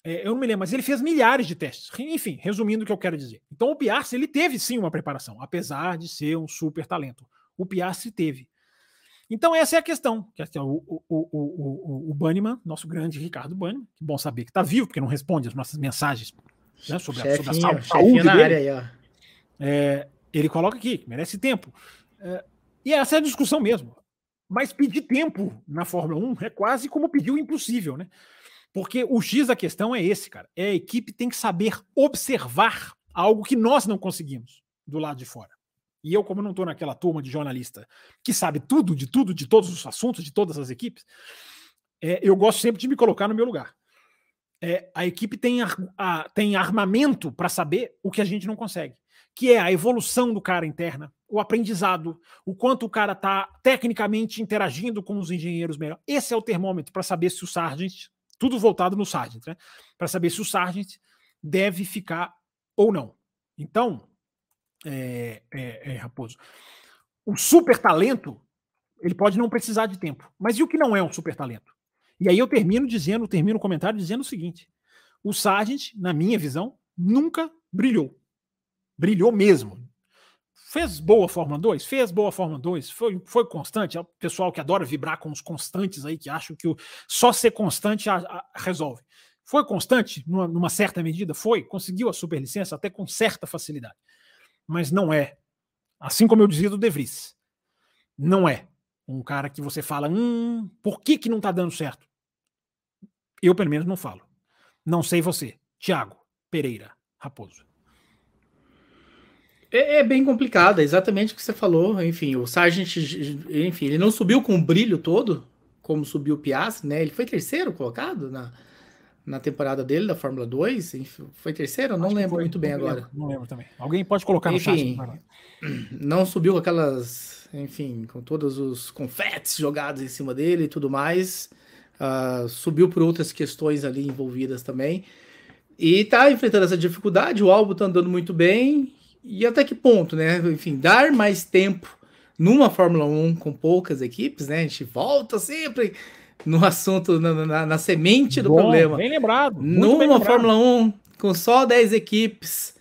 É, eu não me lembro, mas ele fez milhares de testes. Enfim, resumindo o que eu quero dizer. Então o Piastri ele teve sim uma preparação, apesar de ser um super talento. O Piastri teve. Então, essa é a questão. Que é o, o, o, o, o Banniman, nosso grande Ricardo Banniman, que bom saber que está vivo, porque não responde as nossas mensagens né, sobre, a, sobre a saúde na dele. área aí. É, Ele coloca aqui, merece tempo. É, e essa é a discussão mesmo. Mas pedir tempo na Fórmula 1 é quase como pedir o impossível, né? Porque o X da questão é esse, cara. É a equipe tem que saber observar algo que nós não conseguimos do lado de fora. E eu, como não estou naquela turma de jornalista que sabe tudo, de tudo, de todos os assuntos, de todas as equipes, é, eu gosto sempre de me colocar no meu lugar. É, a equipe tem, ar, a, tem armamento para saber o que a gente não consegue, que é a evolução do cara interna, o aprendizado, o quanto o cara está tecnicamente interagindo com os engenheiros melhor. Esse é o termômetro para saber se o Sargent, tudo voltado no Sargent, né? Para saber se o Sargent deve ficar ou não. Então, é, é, é, Raposo, o super talento ele pode não precisar de tempo. Mas e o que não é um super talento? E aí eu termino dizendo, termino o comentário dizendo o seguinte: o Sargent, na minha visão, nunca brilhou. Brilhou mesmo. Fez boa Fórmula 2? Fez boa Fórmula 2. Foi, foi constante. É o pessoal que adora vibrar com os constantes aí, que acham que o, só ser constante a, a, resolve. Foi constante numa, numa, certa medida? Foi. Conseguiu a superlicença até com certa facilidade. Mas não é. Assim como eu dizia do De Vries. Não é um cara que você fala, hum, por que, que não está dando certo? Eu, pelo menos, não falo. Não sei você. Tiago Pereira Raposo. É, é, bem complicado, é exatamente o que você falou. Enfim, o Sargent, enfim, ele não subiu com o brilho todo, como subiu o Piastri, né? Ele foi terceiro colocado na, na temporada dele da Fórmula 2. Enfim, foi terceiro? Não lembro foi, muito bem não agora. Lembro, não lembro também. Alguém pode colocar enfim, no chat. Não subiu com aquelas, enfim, com todos os confetes jogados em cima dele e tudo mais. Uh, subiu por outras questões ali envolvidas também. E tá enfrentando essa dificuldade, o álbum tá andando muito bem, e até que ponto, né? Enfim, dar mais tempo numa Fórmula 1 com poucas equipes, né? A gente volta sempre no assunto, na, na, na semente do Bom, problema. Bem lembrado. Numa bem lembrado. Fórmula 1 com só 10 equipes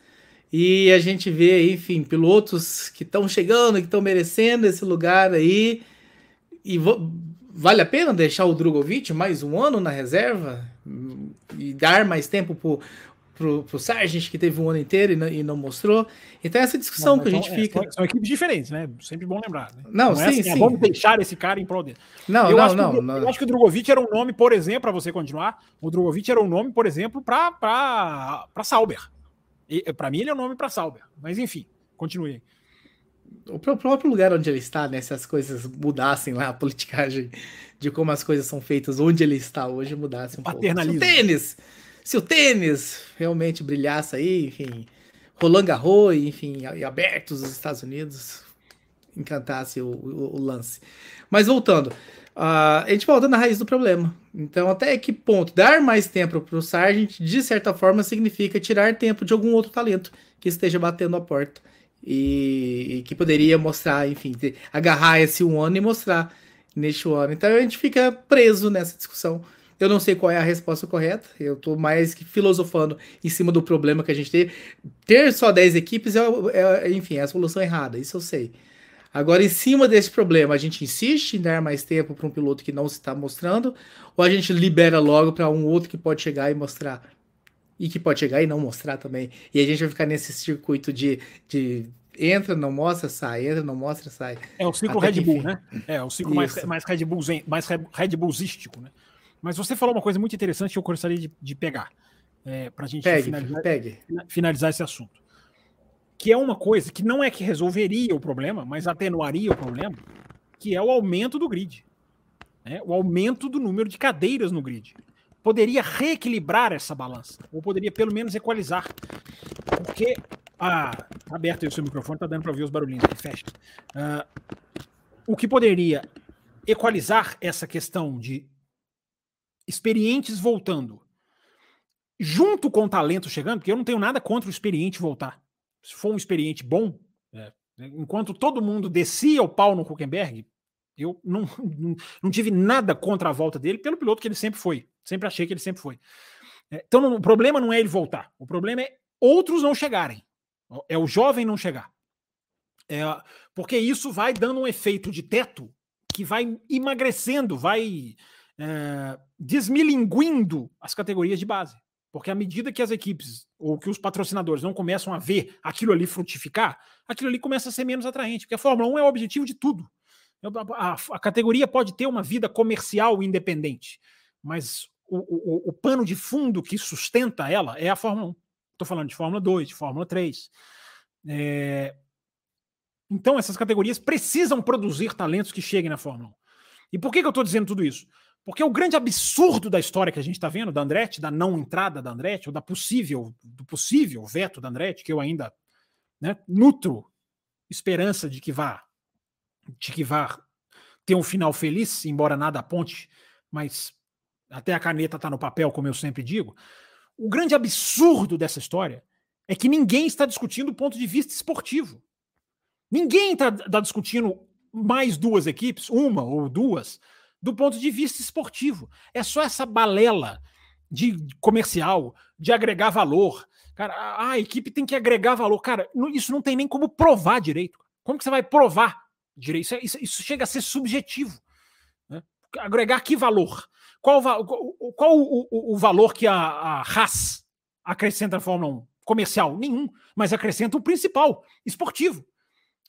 e a gente vê, enfim, pilotos que estão chegando, que estão merecendo esse lugar aí. E vale a pena deixar o Drogovic mais um ano na reserva e dar mais tempo pro, pro, pro Sargent, que teve um ano inteiro e não, e não mostrou. Então, essa discussão não, que a gente é, fica. São, são, equipes diferentes, né? Sempre bom lembrar. Né? Não, não é sim, assim, sim. É, vamos deixar esse cara em prol dele. Não, eu não, acho não, que, não. Eu acho que o Drogovic era um nome, por exemplo, para você continuar. O Drogovic era um nome, por exemplo, para Sauber. Para mim, ele é um nome para Sauber. Mas, enfim, continue o próprio lugar onde ele está, né? Se as coisas mudassem lá, a politicagem de como as coisas são feitas, onde ele está hoje mudasse um pouco. Se o tênis, se o tênis realmente brilhasse aí, enfim, Roland Garros, enfim, e abertos os Estados Unidos, encantasse o, o, o lance. Mas voltando, uh, a gente volta na raiz do problema. Então, até que ponto dar mais tempo para o Sargent, de certa forma, significa tirar tempo de algum outro talento que esteja batendo a porta e, e que poderia mostrar, enfim, agarrar esse um ano e mostrar neste ano. Então a gente fica preso nessa discussão. Eu não sei qual é a resposta correta, eu estou mais que filosofando em cima do problema que a gente tem. Ter só 10 equipes é, é, enfim, é a solução errada, isso eu sei. Agora, em cima desse problema, a gente insiste em dar mais tempo para um piloto que não se está mostrando, ou a gente libera logo para um outro que pode chegar e mostrar? E que pode chegar e não mostrar também. E a gente vai ficar nesse circuito de, de entra, não mostra, sai, entra, não mostra, sai. É o ciclo Até Red Bull, né? É o ciclo mais, mais, Red Bull, mais Red Bullzístico, né? Mas você falou uma coisa muito interessante que eu gostaria de, de pegar é, para a gente pegue, finalizar, pegue. finalizar esse assunto. Que é uma coisa que não é que resolveria o problema, mas atenuaria o problema, que é o aumento do grid. Né? O aumento do número de cadeiras no grid. Poderia reequilibrar essa balança, ou poderia pelo menos equalizar. Porque ah, tá aberto aí o seu microfone, tá dando para ouvir os barulhinhos. Fecha. Uh, o que poderia equalizar essa questão de experientes voltando, junto com o talento chegando, porque eu não tenho nada contra o experiente voltar. Se for um experiente bom, é, enquanto todo mundo descia o pau no Huckenberg, eu não, não, não, tive nada contra a volta dele pelo piloto que ele sempre foi. Sempre achei que ele sempre foi. É, então o problema não é ele voltar. O problema é outros não chegarem. É o jovem não chegar. É, porque isso vai dando um efeito de teto que vai emagrecendo, vai é, desmilinguindo as categorias de base. Porque à medida que as equipes ou que os patrocinadores não começam a ver aquilo ali frutificar, aquilo ali começa a ser menos atraente, porque a Fórmula 1 é o objetivo de tudo. A, a, categoria pode ter uma vida comercial independente, mas o, o, o, pano de fundo que sustenta ela é a Fórmula 1. Estou falando de Fórmula 2, de Fórmula 3. É... Então, essas categorias precisam produzir talentos que cheguem na Fórmula 1. E por que, que eu estou dizendo tudo isso? Porque o grande absurdo da história que a gente está vendo, da Andretti, da não entrada da Andretti, ou da possível, do possível veto da Andretti, que eu ainda né, nutro esperança de que vá de ter um final feliz, embora nada aponte, mas até a caneta está no papel, como eu sempre digo. O grande absurdo dessa história é que ninguém está discutindo o ponto de vista esportivo. Ninguém está tá discutindo mais duas equipes, uma ou duas, do ponto de vista esportivo. É só essa balela de comercial, de agregar valor. Cara, a, a equipe tem que agregar valor. Cara, isso não tem nem como provar direito. Como que você vai provar direito? Isso, é, isso, isso chega a ser subjetivo. Né? Agregar que valor? Qual, qual, o, o, o, valor que a, a Haas acrescenta na Fórmula 1? Comercial? Nenhum. Mas acrescenta o principal, esportivo.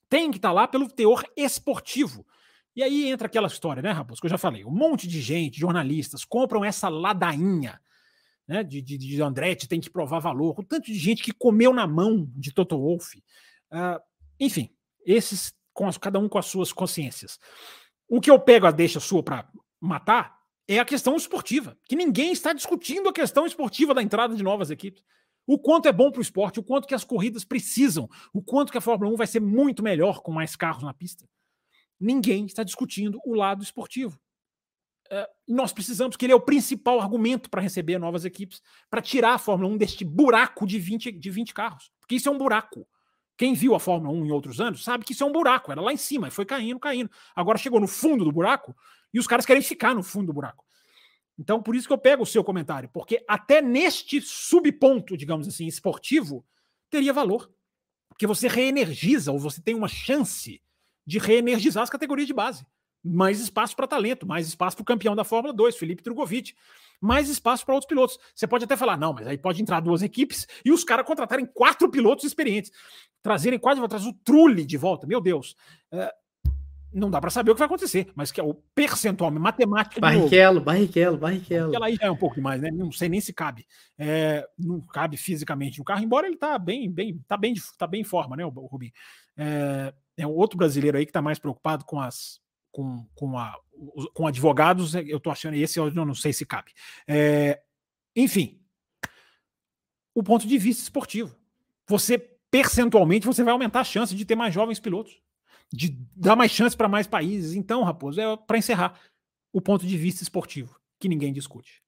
Tem que estar tá lá pelo teor esportivo. E aí entra aquela história, né, Raposo, que eu já falei. Um monte de gente, jornalistas, compram essa ladainha né, de, de, de Andretti, tem que provar valor. O tanto de gente que comeu na mão de Toto Wolff. Uh, enfim, esses, com as, cada um com as suas consciências. O que eu pego a deixa sua para matar é a questão esportiva, que ninguém está discutindo a questão esportiva da entrada de novas equipes. O quanto é bom para o esporte, o quanto que as corridas precisam, o quanto que a Fórmula 1 vai ser muito melhor com mais carros na pista ninguém está discutindo o lado esportivo. É, nós precisamos, que ele é o principal argumento para receber novas equipes, para tirar a Fórmula 1 deste buraco de 20, de 20 carros. Porque isso é um buraco. Quem viu a Fórmula 1 em outros anos sabe que isso é um buraco. Era lá em cima e foi caindo, caindo. Agora chegou no fundo do buraco e os caras querem ficar no fundo do buraco. Então, por isso que eu pego o seu comentário, porque até neste subponto, digamos assim, esportivo, teria valor. Porque você reenergiza ou você tem uma chance de reenergizar as categorias de base. Mais espaço para talento, mais espaço para o campeão da Fórmula 2, Felipe Drogovic. Mais espaço para outros pilotos. Você pode até falar, não, mas aí pode entrar duas equipes e os caras contratarem quatro pilotos experientes. Trazerem quase, vou trazer o Trulli de volta. Meu Deus. É, não dá para saber o que vai acontecer, mas que é o percentual matemático. Barrichello, Barrichello, Barrichello. Aquela aí já é um pouco demais, né? Não sei nem se cabe. É, não cabe fisicamente no carro, embora ele tá bem, bem, tá bem, tá bem em forma, né, o Rubinho? É, é outro brasileiro aí que está mais preocupado com as com, com, a, com advogados, eu estou achando esse eu não sei se cabe. É, enfim, o ponto de vista esportivo. Você percentualmente você vai aumentar a chance de ter mais jovens pilotos, de dar mais chance para mais países. Então, Raposo, é para encerrar o ponto de vista esportivo que ninguém discute.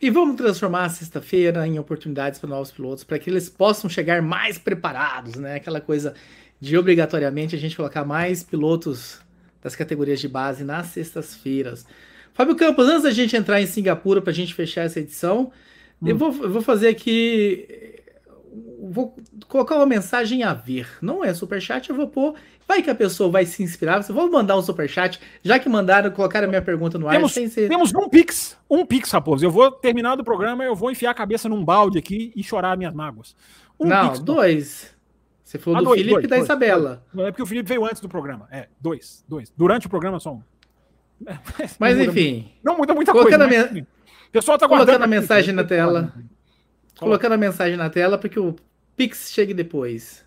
E vamos transformar a sexta-feira em oportunidades para novos pilotos, para que eles possam chegar mais preparados, né? Aquela coisa de obrigatoriamente a gente colocar mais pilotos das categorias de base nas sextas-feiras. Fábio Campos, antes da gente entrar em Singapura para a gente fechar essa edição, hum. eu, vou, eu vou fazer aqui. Vou colocar uma mensagem a ver. Não é superchat, eu vou pôr. Vai que a pessoa vai se inspirar. Você vou mandar um superchat, já que mandaram, colocaram a minha pergunta no ar. Temos, ser... temos um Pix. Um Pix, Raposo. Eu vou terminar do programa, eu vou enfiar a cabeça num balde aqui e chorar minhas mágoas. Um Não, pix, dois. Você falou ah, do dois, Felipe dois, e da dois, Isabela. É porque o Felipe veio antes do programa. É, dois, dois. Durante o programa só um. Mas não enfim. Muda, não muda muita coisa. A me... O pessoal tá colocando a mensagem aqui, na tela. Colocando a mensagem na tela para que o Pix chegue depois.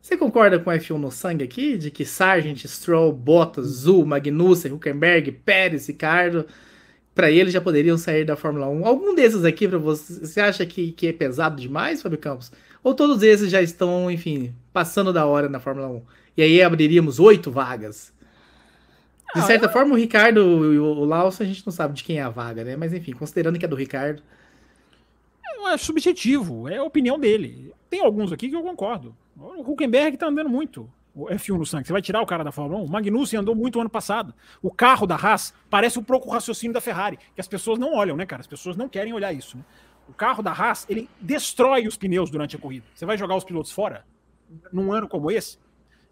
Você concorda com o F1 no sangue aqui? De que Sargent, Stroll, Bottas, Zul, Magnussen, Huckenberg, Pérez, Ricardo, para eles já poderiam sair da Fórmula 1? Algum desses aqui para você, você acha que, que é pesado demais, Fábio Campos? Ou todos esses já estão, enfim, passando da hora na Fórmula 1? E aí abriríamos oito vagas. De ah, certa forma, o Ricardo e o Lawson a gente não sabe de quem é a vaga, né? Mas enfim, considerando que é do Ricardo. É subjetivo, é a opinião dele. Tem alguns aqui que eu concordo. O Huckenberg tá andando muito. O F1 no sangue. Você vai tirar o cara da Fórmula 1? O Magnussen andou muito ano passado. O carro da Haas parece um pouco o raciocínio da Ferrari, que as pessoas não olham, né, cara? As pessoas não querem olhar isso, né? O carro da Haas, ele destrói os pneus durante a corrida. Você vai jogar os pilotos fora num ano como esse?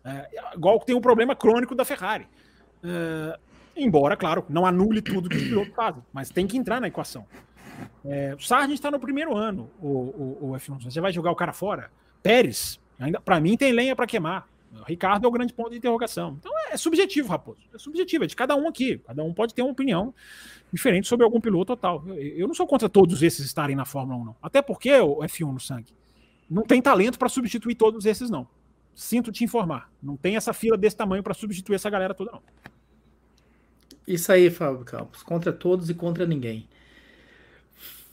É, igual tem um problema crônico da Ferrari. É, embora, claro, não anule tudo que os pilotos fazem, mas tem que entrar na equação. É, o Sargent está no primeiro ano, o, o, o F1. Você vai jogar o cara fora? Pérez, ainda para mim tem lenha para queimar. O Ricardo é o grande ponto de interrogação. Então é, subjetivo, Raposo. É subjetivo, é de cada um aqui. Cada um pode ter uma opinião diferente sobre algum piloto ou tal. Eu, eu não sou contra todos esses estarem na Fórmula 1, não. Até porque o F1 no sangue. Não tem talento para substituir todos esses, não. Sinto te informar. Não tem essa fila desse tamanho para substituir essa galera toda, não. Isso aí, Fábio Campos. Contra todos e contra ninguém.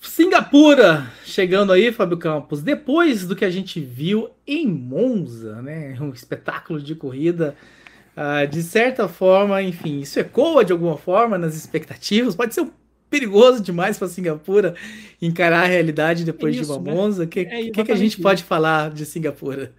Singapura chegando aí, Fábio Campos. Depois do que a gente viu em Monza, né? Um espetáculo de corrida. Uh, de certa forma, enfim, isso ecoa de alguma forma nas expectativas. Pode ser perigoso demais para Singapura encarar a realidade depois é isso, de uma né? Monza. O que, é que, que, a gente pode falar de Singapura?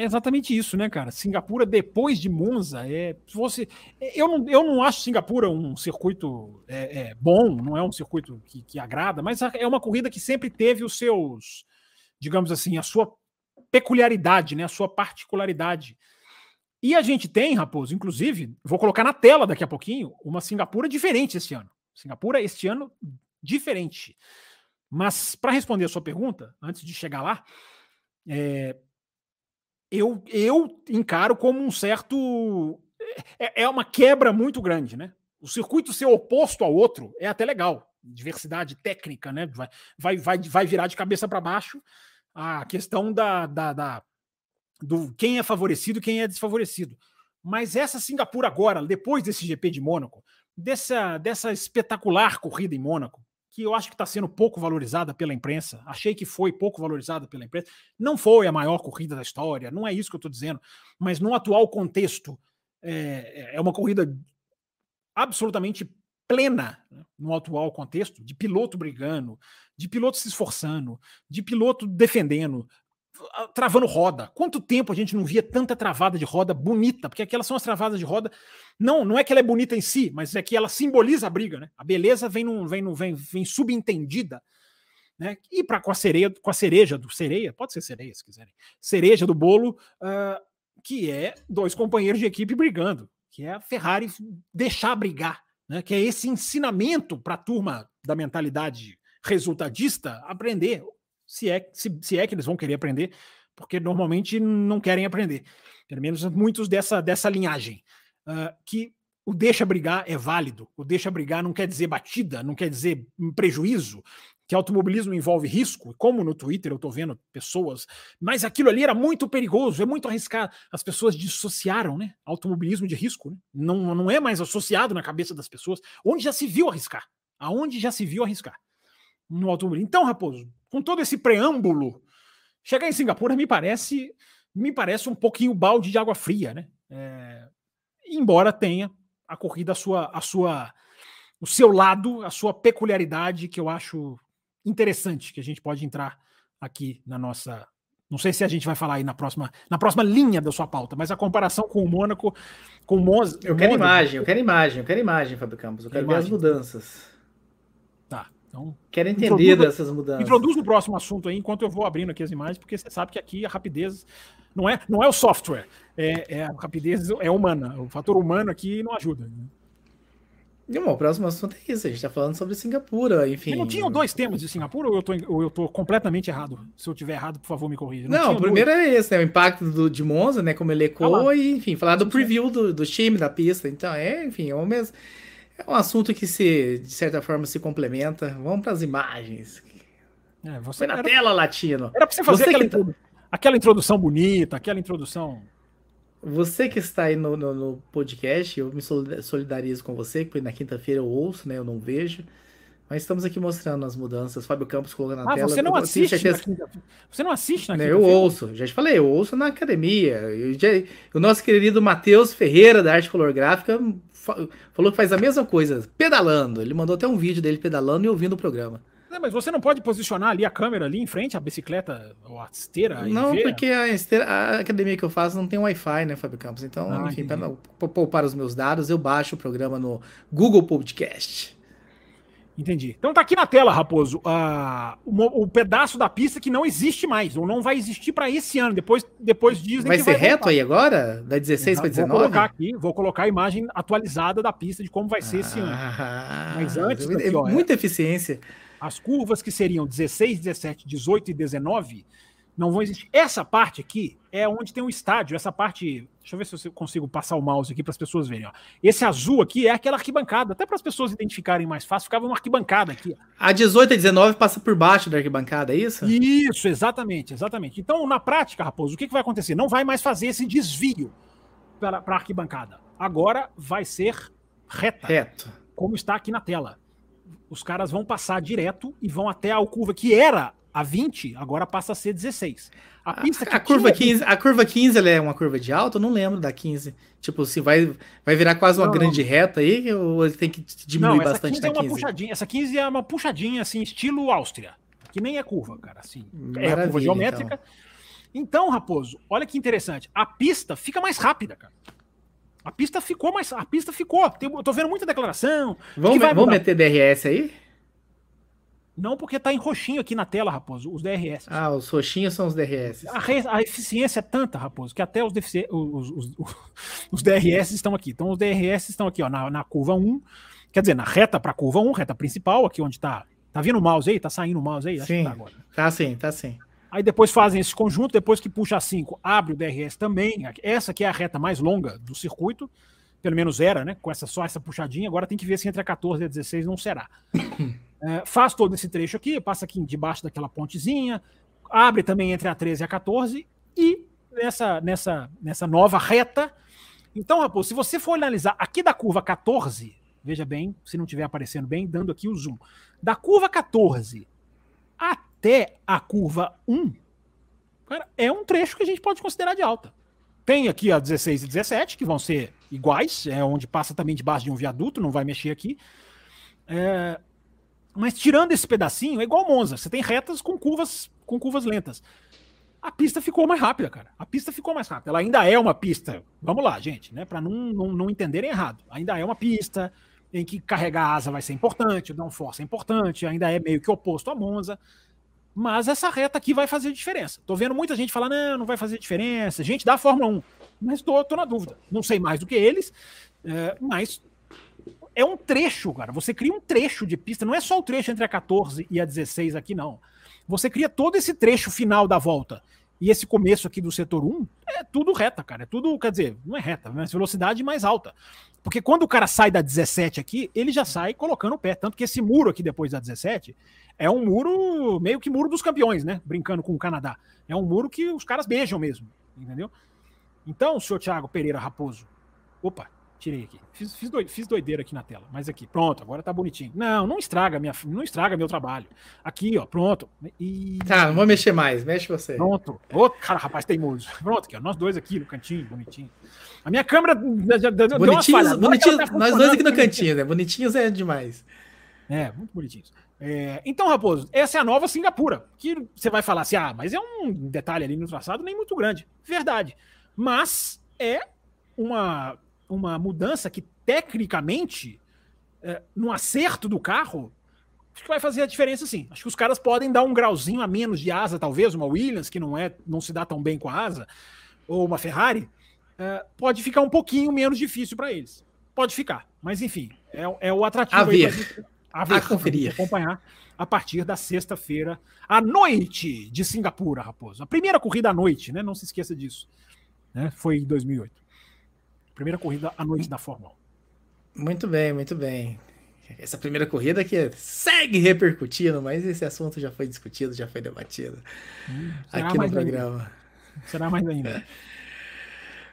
É exatamente isso, né, cara? Singapura, depois de Monza, é. Você, eu, não, eu não acho Singapura um circuito é, é, bom, não é um circuito que, que agrada, mas é uma corrida que sempre teve os seus, digamos assim, a sua peculiaridade, né, a sua particularidade. E a gente tem, Raposo, inclusive, vou colocar na tela daqui a pouquinho, uma Singapura diferente esse ano. Singapura, este ano, diferente. Mas, para responder a sua pergunta, antes de chegar lá, é, eu, eu encaro como um certo. É, é uma quebra muito grande, né? O circuito ser oposto ao outro é até legal. Diversidade técnica, né? Vai, vai, vai, vai virar de cabeça para baixo a questão da, da, da, do quem é favorecido e quem é desfavorecido. Mas essa Singapura agora, depois desse GP de Mônaco, dessa, dessa espetacular corrida em Mônaco, que eu acho que está sendo pouco valorizada pela imprensa. Achei que foi pouco valorizada pela imprensa. Não foi a maior corrida da história, não é isso que eu estou dizendo. Mas no atual contexto, é, é uma corrida absolutamente plena né, no atual contexto, de piloto brigando, de piloto se esforçando, de piloto defendendo, travando roda. Quanto tempo a gente não via tanta travada de roda bonita? Porque aquelas são as travadas de roda. Não, não é que ela é bonita em si, mas é que ela simboliza a briga, né? A beleza vem no, vem no, vem, vem subentendida, né? E para com a sereia, com a cereja do sereia, pode ser sereia se quiserem, cereja do bolo, uh, que é dois companheiros de equipe brigando, que é a Ferrari deixar brigar, né? Que é esse ensinamento para a turma da mentalidade resultadista aprender se é, se, se é que eles vão querer aprender, porque normalmente não querem aprender. Pelo menos muitos dessa, dessa linhagem. Uh, que o deixa brigar é válido. O deixa brigar não quer dizer batida, não quer dizer prejuízo, que automobilismo envolve risco, como no Twitter eu estou vendo pessoas, mas aquilo ali era muito perigoso, é muito arriscado. As pessoas dissociaram, né? Automobilismo de risco, né? não, não é mais associado na cabeça das pessoas, onde já se viu arriscar. Aonde já se viu arriscar no automobilismo. Então, Raposo, com todo esse preâmbulo, chegar em Singapura me parece me parece um pouquinho balde de água fria, né? É, embora tenha a corrida a sua a sua o seu lado, a sua peculiaridade que eu acho interessante que a gente pode entrar aqui na nossa não sei se a gente vai falar aí na próxima, na próxima linha da sua pauta, mas a comparação com o Mônaco, com o Monza. Eu quero imagem, eu quero imagem, eu quero imagem, Fábio Campos. Eu quero ver as mudanças. Então, Quero entender dessas mudanças. Introduz no próximo assunto aí, enquanto eu vou abrindo aqui as imagens, porque você sabe que aqui a rapidez não é, não é o software, é, é a rapidez é humana. O fator humano aqui não ajuda. Né? Não, o próximo assunto é isso. A gente está falando sobre Singapura, enfim. não tinham dois temas de Singapura ou eu tô, ou eu tô completamente errado? Se eu tiver errado, por favor, me corrija. Não, não o primeiro dois. é esse, né? O impacto do, de Monza, né? Como ele ecoou, ah, e, enfim, falar do preview do, do time da pista. Então, é, enfim, é o mesmo. É um assunto que se, de certa forma, se complementa. Vamos para as imagens. É, você Foi na era, tela, Latino. Era para você fazer você aquela, tá... aquela, introdução bonita, aquela introdução. Você que está aí no, no, no, podcast, eu me solidarizo com você, porque na quinta-feira eu ouço, né? Eu não vejo. Mas estamos aqui mostrando as mudanças. Fábio Campos colocando na ah, tela. Você não assiste certeza... Você não assiste na Eu ouço, já te falei, eu ouço na academia. Já... O nosso querido Matheus Ferreira, da Arte Color Gráfica, falou que faz a mesma coisa, pedalando. Ele mandou até um vídeo dele pedalando e ouvindo o programa. É, mas você não pode posicionar ali a câmera ali em frente à bicicleta ou à esteira? Não, porque a, esteira, a, academia que eu faço não tem Wi-Fi, né, Fábio Campos? Então, ah, enfim, para poupar os meus dados, eu baixo o programa no Google Podcast. Entendi. Então tá aqui na tela, Raposo, uh, o, o, pedaço da pista que não existe mais, ou não vai existir para esse ano. Depois, depois dizem vai que ser vai reto voltar. aí agora? Da 16 para 19? Vou colocar aqui, vou colocar a imagem atualizada da pista de como vai ser ah, esse ano. Mas antes, daqui, ó, muita é, eficiência. As curvas que seriam 16, 17, 18 e 19 não vão existir. Essa parte aqui é onde tem um estádio. Essa parte. Deixa eu ver se eu consigo passar o mouse aqui para as pessoas verem. Ó. Esse azul aqui é aquela arquibancada. Até para as pessoas identificarem mais fácil, ficava uma arquibancada aqui. A 18 e 19 passa por baixo da arquibancada, é isso? Isso, exatamente, exatamente. Então, na prática, Raposo, o que, que vai acontecer? Não vai mais fazer esse desvio para a arquibancada. Agora vai ser reta. Reto. Como está aqui na tela. Os caras vão passar direto e vão até a curva que era a 20, agora passa a ser 16. A, pista a, a curva 15, a curva 15 ela é uma curva de alta? Eu não lembro da 15. Tipo, se vai, vai virar quase uma não, grande não. reta aí, ou ele tem que diminuir não, bastante 15 na 15? É uma puxadinha, essa 15 é uma puxadinha, assim, estilo Áustria. Que nem é curva, cara. Assim, Maravilha, é curva geométrica. Então. então, Raposo, olha que interessante. A pista fica mais rápida, cara. A pista ficou mais. A pista ficou. eu tô vendo muita declaração. Vamos, vamos meter DRS aí? Não porque tá em roxinho aqui na tela, Raposo, os DRS. Ah, os roxinhos são os DRS. A, re, a eficiência é tanta, Raposo, que até os, os, os, os, DRS estão aqui. Então os DRS estão aqui, ó, na, na curva 1, quer dizer, na reta para curva 1, reta principal, aqui onde tá. Tá vindo o mouse aí? Tá saindo o mouse aí? Acho sim, tá agora. Tá sim, tá sim. Aí depois fazem esse conjunto, depois que puxa a 5, abre o DRS também. Essa aqui é a reta mais longa do circuito, pelo menos era, né? Com essa só essa puxadinha. Agora tem que ver se entre a 14 e a 16 não será. É, faz todo esse trecho aqui, passa aqui debaixo daquela pontezinha, abre também entre a 13 e a 14 e nessa, nessa, nessa nova reta. Então, Raposo, se você for analisar aqui da curva 14, veja bem, se não estiver aparecendo bem, dando aqui o zoom. Da curva 14 até a curva 1, cara, é um trecho que a gente pode considerar de alta. Tem aqui a 16 e 17, que vão ser iguais, é onde passa também debaixo de um viaduto, não vai mexer aqui. É, mas tirando esse pedacinho, é igual Monza. Você tem retas com curvas com curvas lentas. A pista ficou mais rápida, cara. A pista ficou mais rápida. Ela ainda é uma pista. Vamos lá, gente, né? Para não, não, não entenderem errado. Ainda é uma pista em que carregar a asa vai ser importante, dar um força é importante, ainda é meio que oposto a Monza. Mas essa reta aqui vai fazer diferença. Tô vendo muita gente falar, não, não vai fazer diferença. Gente da Fórmula 1. Mas tô, tô na dúvida. Não sei mais do que eles, é, mas é um trecho, cara. Você cria um trecho de pista, não é só o trecho entre a 14 e a 16 aqui, não. Você cria todo esse trecho final da volta. E esse começo aqui do setor 1 é tudo reta, cara. É tudo, quer dizer, não é reta, mas velocidade mais alta. Porque quando o cara sai da 17 aqui, ele já sai colocando o pé. Tanto que esse muro aqui depois da 17 é um muro, meio que muro dos campeões, né? Brincando com o Canadá. É um muro que os caras beijam mesmo, entendeu? Então, senhor Thiago Pereira Raposo, opa, Tirei aqui. Fiz, fiz, doideira, fiz doideira aqui na tela. Mas aqui, pronto, agora tá bonitinho. Não, não estraga minha, não estraga meu trabalho. Aqui, ó, pronto. E... Tá, não vou mexer mais, mexe você. Pronto. Ô, cara, rapaz teimoso. Pronto, aqui, ó, nós dois aqui no cantinho, bonitinho. A minha câmera bonitinhos, bonitinhos, tá nós dois aqui no cantinho, né? Bonitinhos é demais. É, muito bonitinhos. É, então, Raposo, essa é a nova Singapura. Que você vai falar assim, ah, mas é um detalhe ali no traçado nem muito grande. Verdade. Mas é uma uma mudança que, tecnicamente, é, no acerto do carro, acho que vai fazer a diferença sim. Acho que os caras podem dar um grauzinho a menos de asa, talvez, uma Williams, que não é não se dá tão bem com a asa, ou uma Ferrari, é, pode ficar um pouquinho menos difícil para eles. Pode ficar, mas enfim, é, é o atrativo. A ver, a, ver, a conferir. acompanhar a partir da sexta-feira, à noite de Singapura, Raposo. A primeira corrida à noite, né? Não se esqueça disso. Né? Foi em 2008. Primeira corrida à noite da Fórmula 1. Muito bem, muito bem. Essa primeira corrida que segue repercutindo, mas esse assunto já foi discutido, já foi debatido hum, aqui no programa. Ainda. Será mais ainda.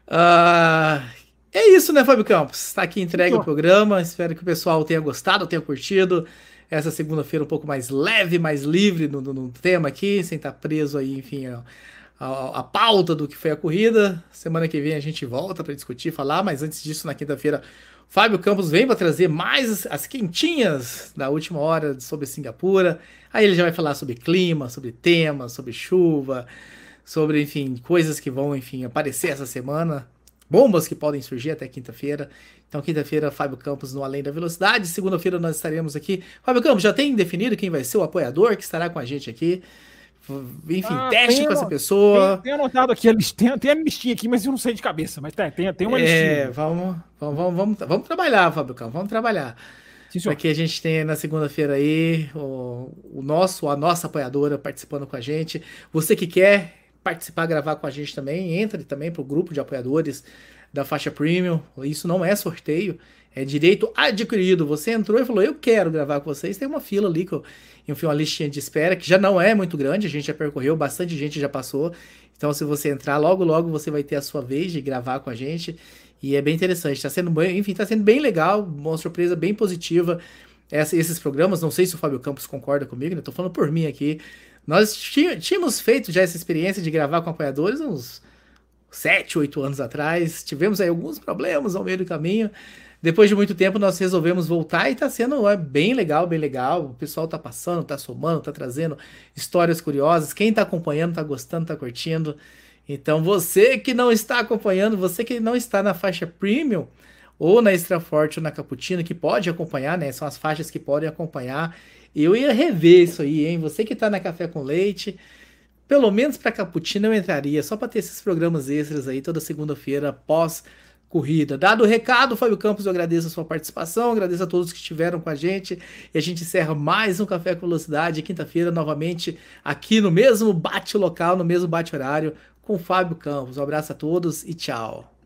uh, é isso, né, Fábio Campos? Está aqui entregue o programa. Espero que o pessoal tenha gostado, tenha curtido. Essa segunda-feira um pouco mais leve, mais livre no, no, no tema aqui, sem estar preso aí, enfim, a, a, pauta do que foi a corrida. Semana que vem a gente volta para discutir, falar, mas antes disso, na quinta-feira, Fábio Campos vem para trazer mais as quentinhas da última hora sobre Singapura. Aí ele já vai falar sobre clima, sobre temas, sobre chuva, sobre, enfim, coisas que vão, enfim, aparecer essa semana. bombas que podem surgir até quinta-feira. Então, quinta-feira, Fábio Campos no Além da Velocidade. Segunda-feira nós estaremos aqui. Fábio Campos, já tem definido quem vai ser o apoiador que estará com a gente aqui? Enfim, ah, teste com essa pessoa. Tem, anotado aqui, tem, tem a listinha aqui, mas eu não sei de cabeça. Mas tem, tem, tem uma listinha. É, vamos, vamos, vamos, vamos, vamos trabalhar, Fábio Campos, vamos trabalhar. Sim, Aqui a gente tem na segunda-feira aí o, o nosso, a nossa apoiadora participando com a gente. Você que quer participar, gravar com a gente também, entre também para o grupo de apoiadores da faixa premium. Isso não é sorteio, é direito adquirido. Você entrou e falou: Eu quero gravar com vocês. Tem uma fila ali que eu enfim, uma listinha de espera que já não é muito grande, a gente já percorreu, bastante gente já passou. Então, se você entrar, logo, logo você vai ter a sua vez de gravar com a gente. E é bem interessante, está sendo bem, enfim, está sendo bem legal, uma surpresa bem positiva. Essa, esses programas, não sei se o Fábio Campos concorda comigo, né? Falando por mim aqui. Nós tínhamos feito já essa experiência de gravar com apoiadores uns 7, 8 anos atrás. Tivemos aí alguns problemas ao meio do caminho. Depois de muito tempo, nós resolvemos voltar e está sendo é, bem legal, bem legal. O pessoal está passando, está somando, está trazendo histórias curiosas. Quem está acompanhando, está gostando, está curtindo. Então, você que não está acompanhando, você que não está na faixa premium, ou na Extra Forte ou na Cappuccino, que pode acompanhar, né? São as faixas que podem acompanhar. Eu ia rever isso aí, hein? Você que está na Café com Leite, pelo menos para Cappuccino eu entraria, só para ter esses programas extras aí toda segunda-feira pós corrida. Dado o recado, Fábio Campos, eu agradeço a sua participação, agradeço a todos que estiveram com a gente e a gente encerra mais um Café com Velocidade, quinta-feira, novamente aqui no mesmo bate local, no mesmo bate horário, com Fábio Campos. Um abraço a todos e tchau.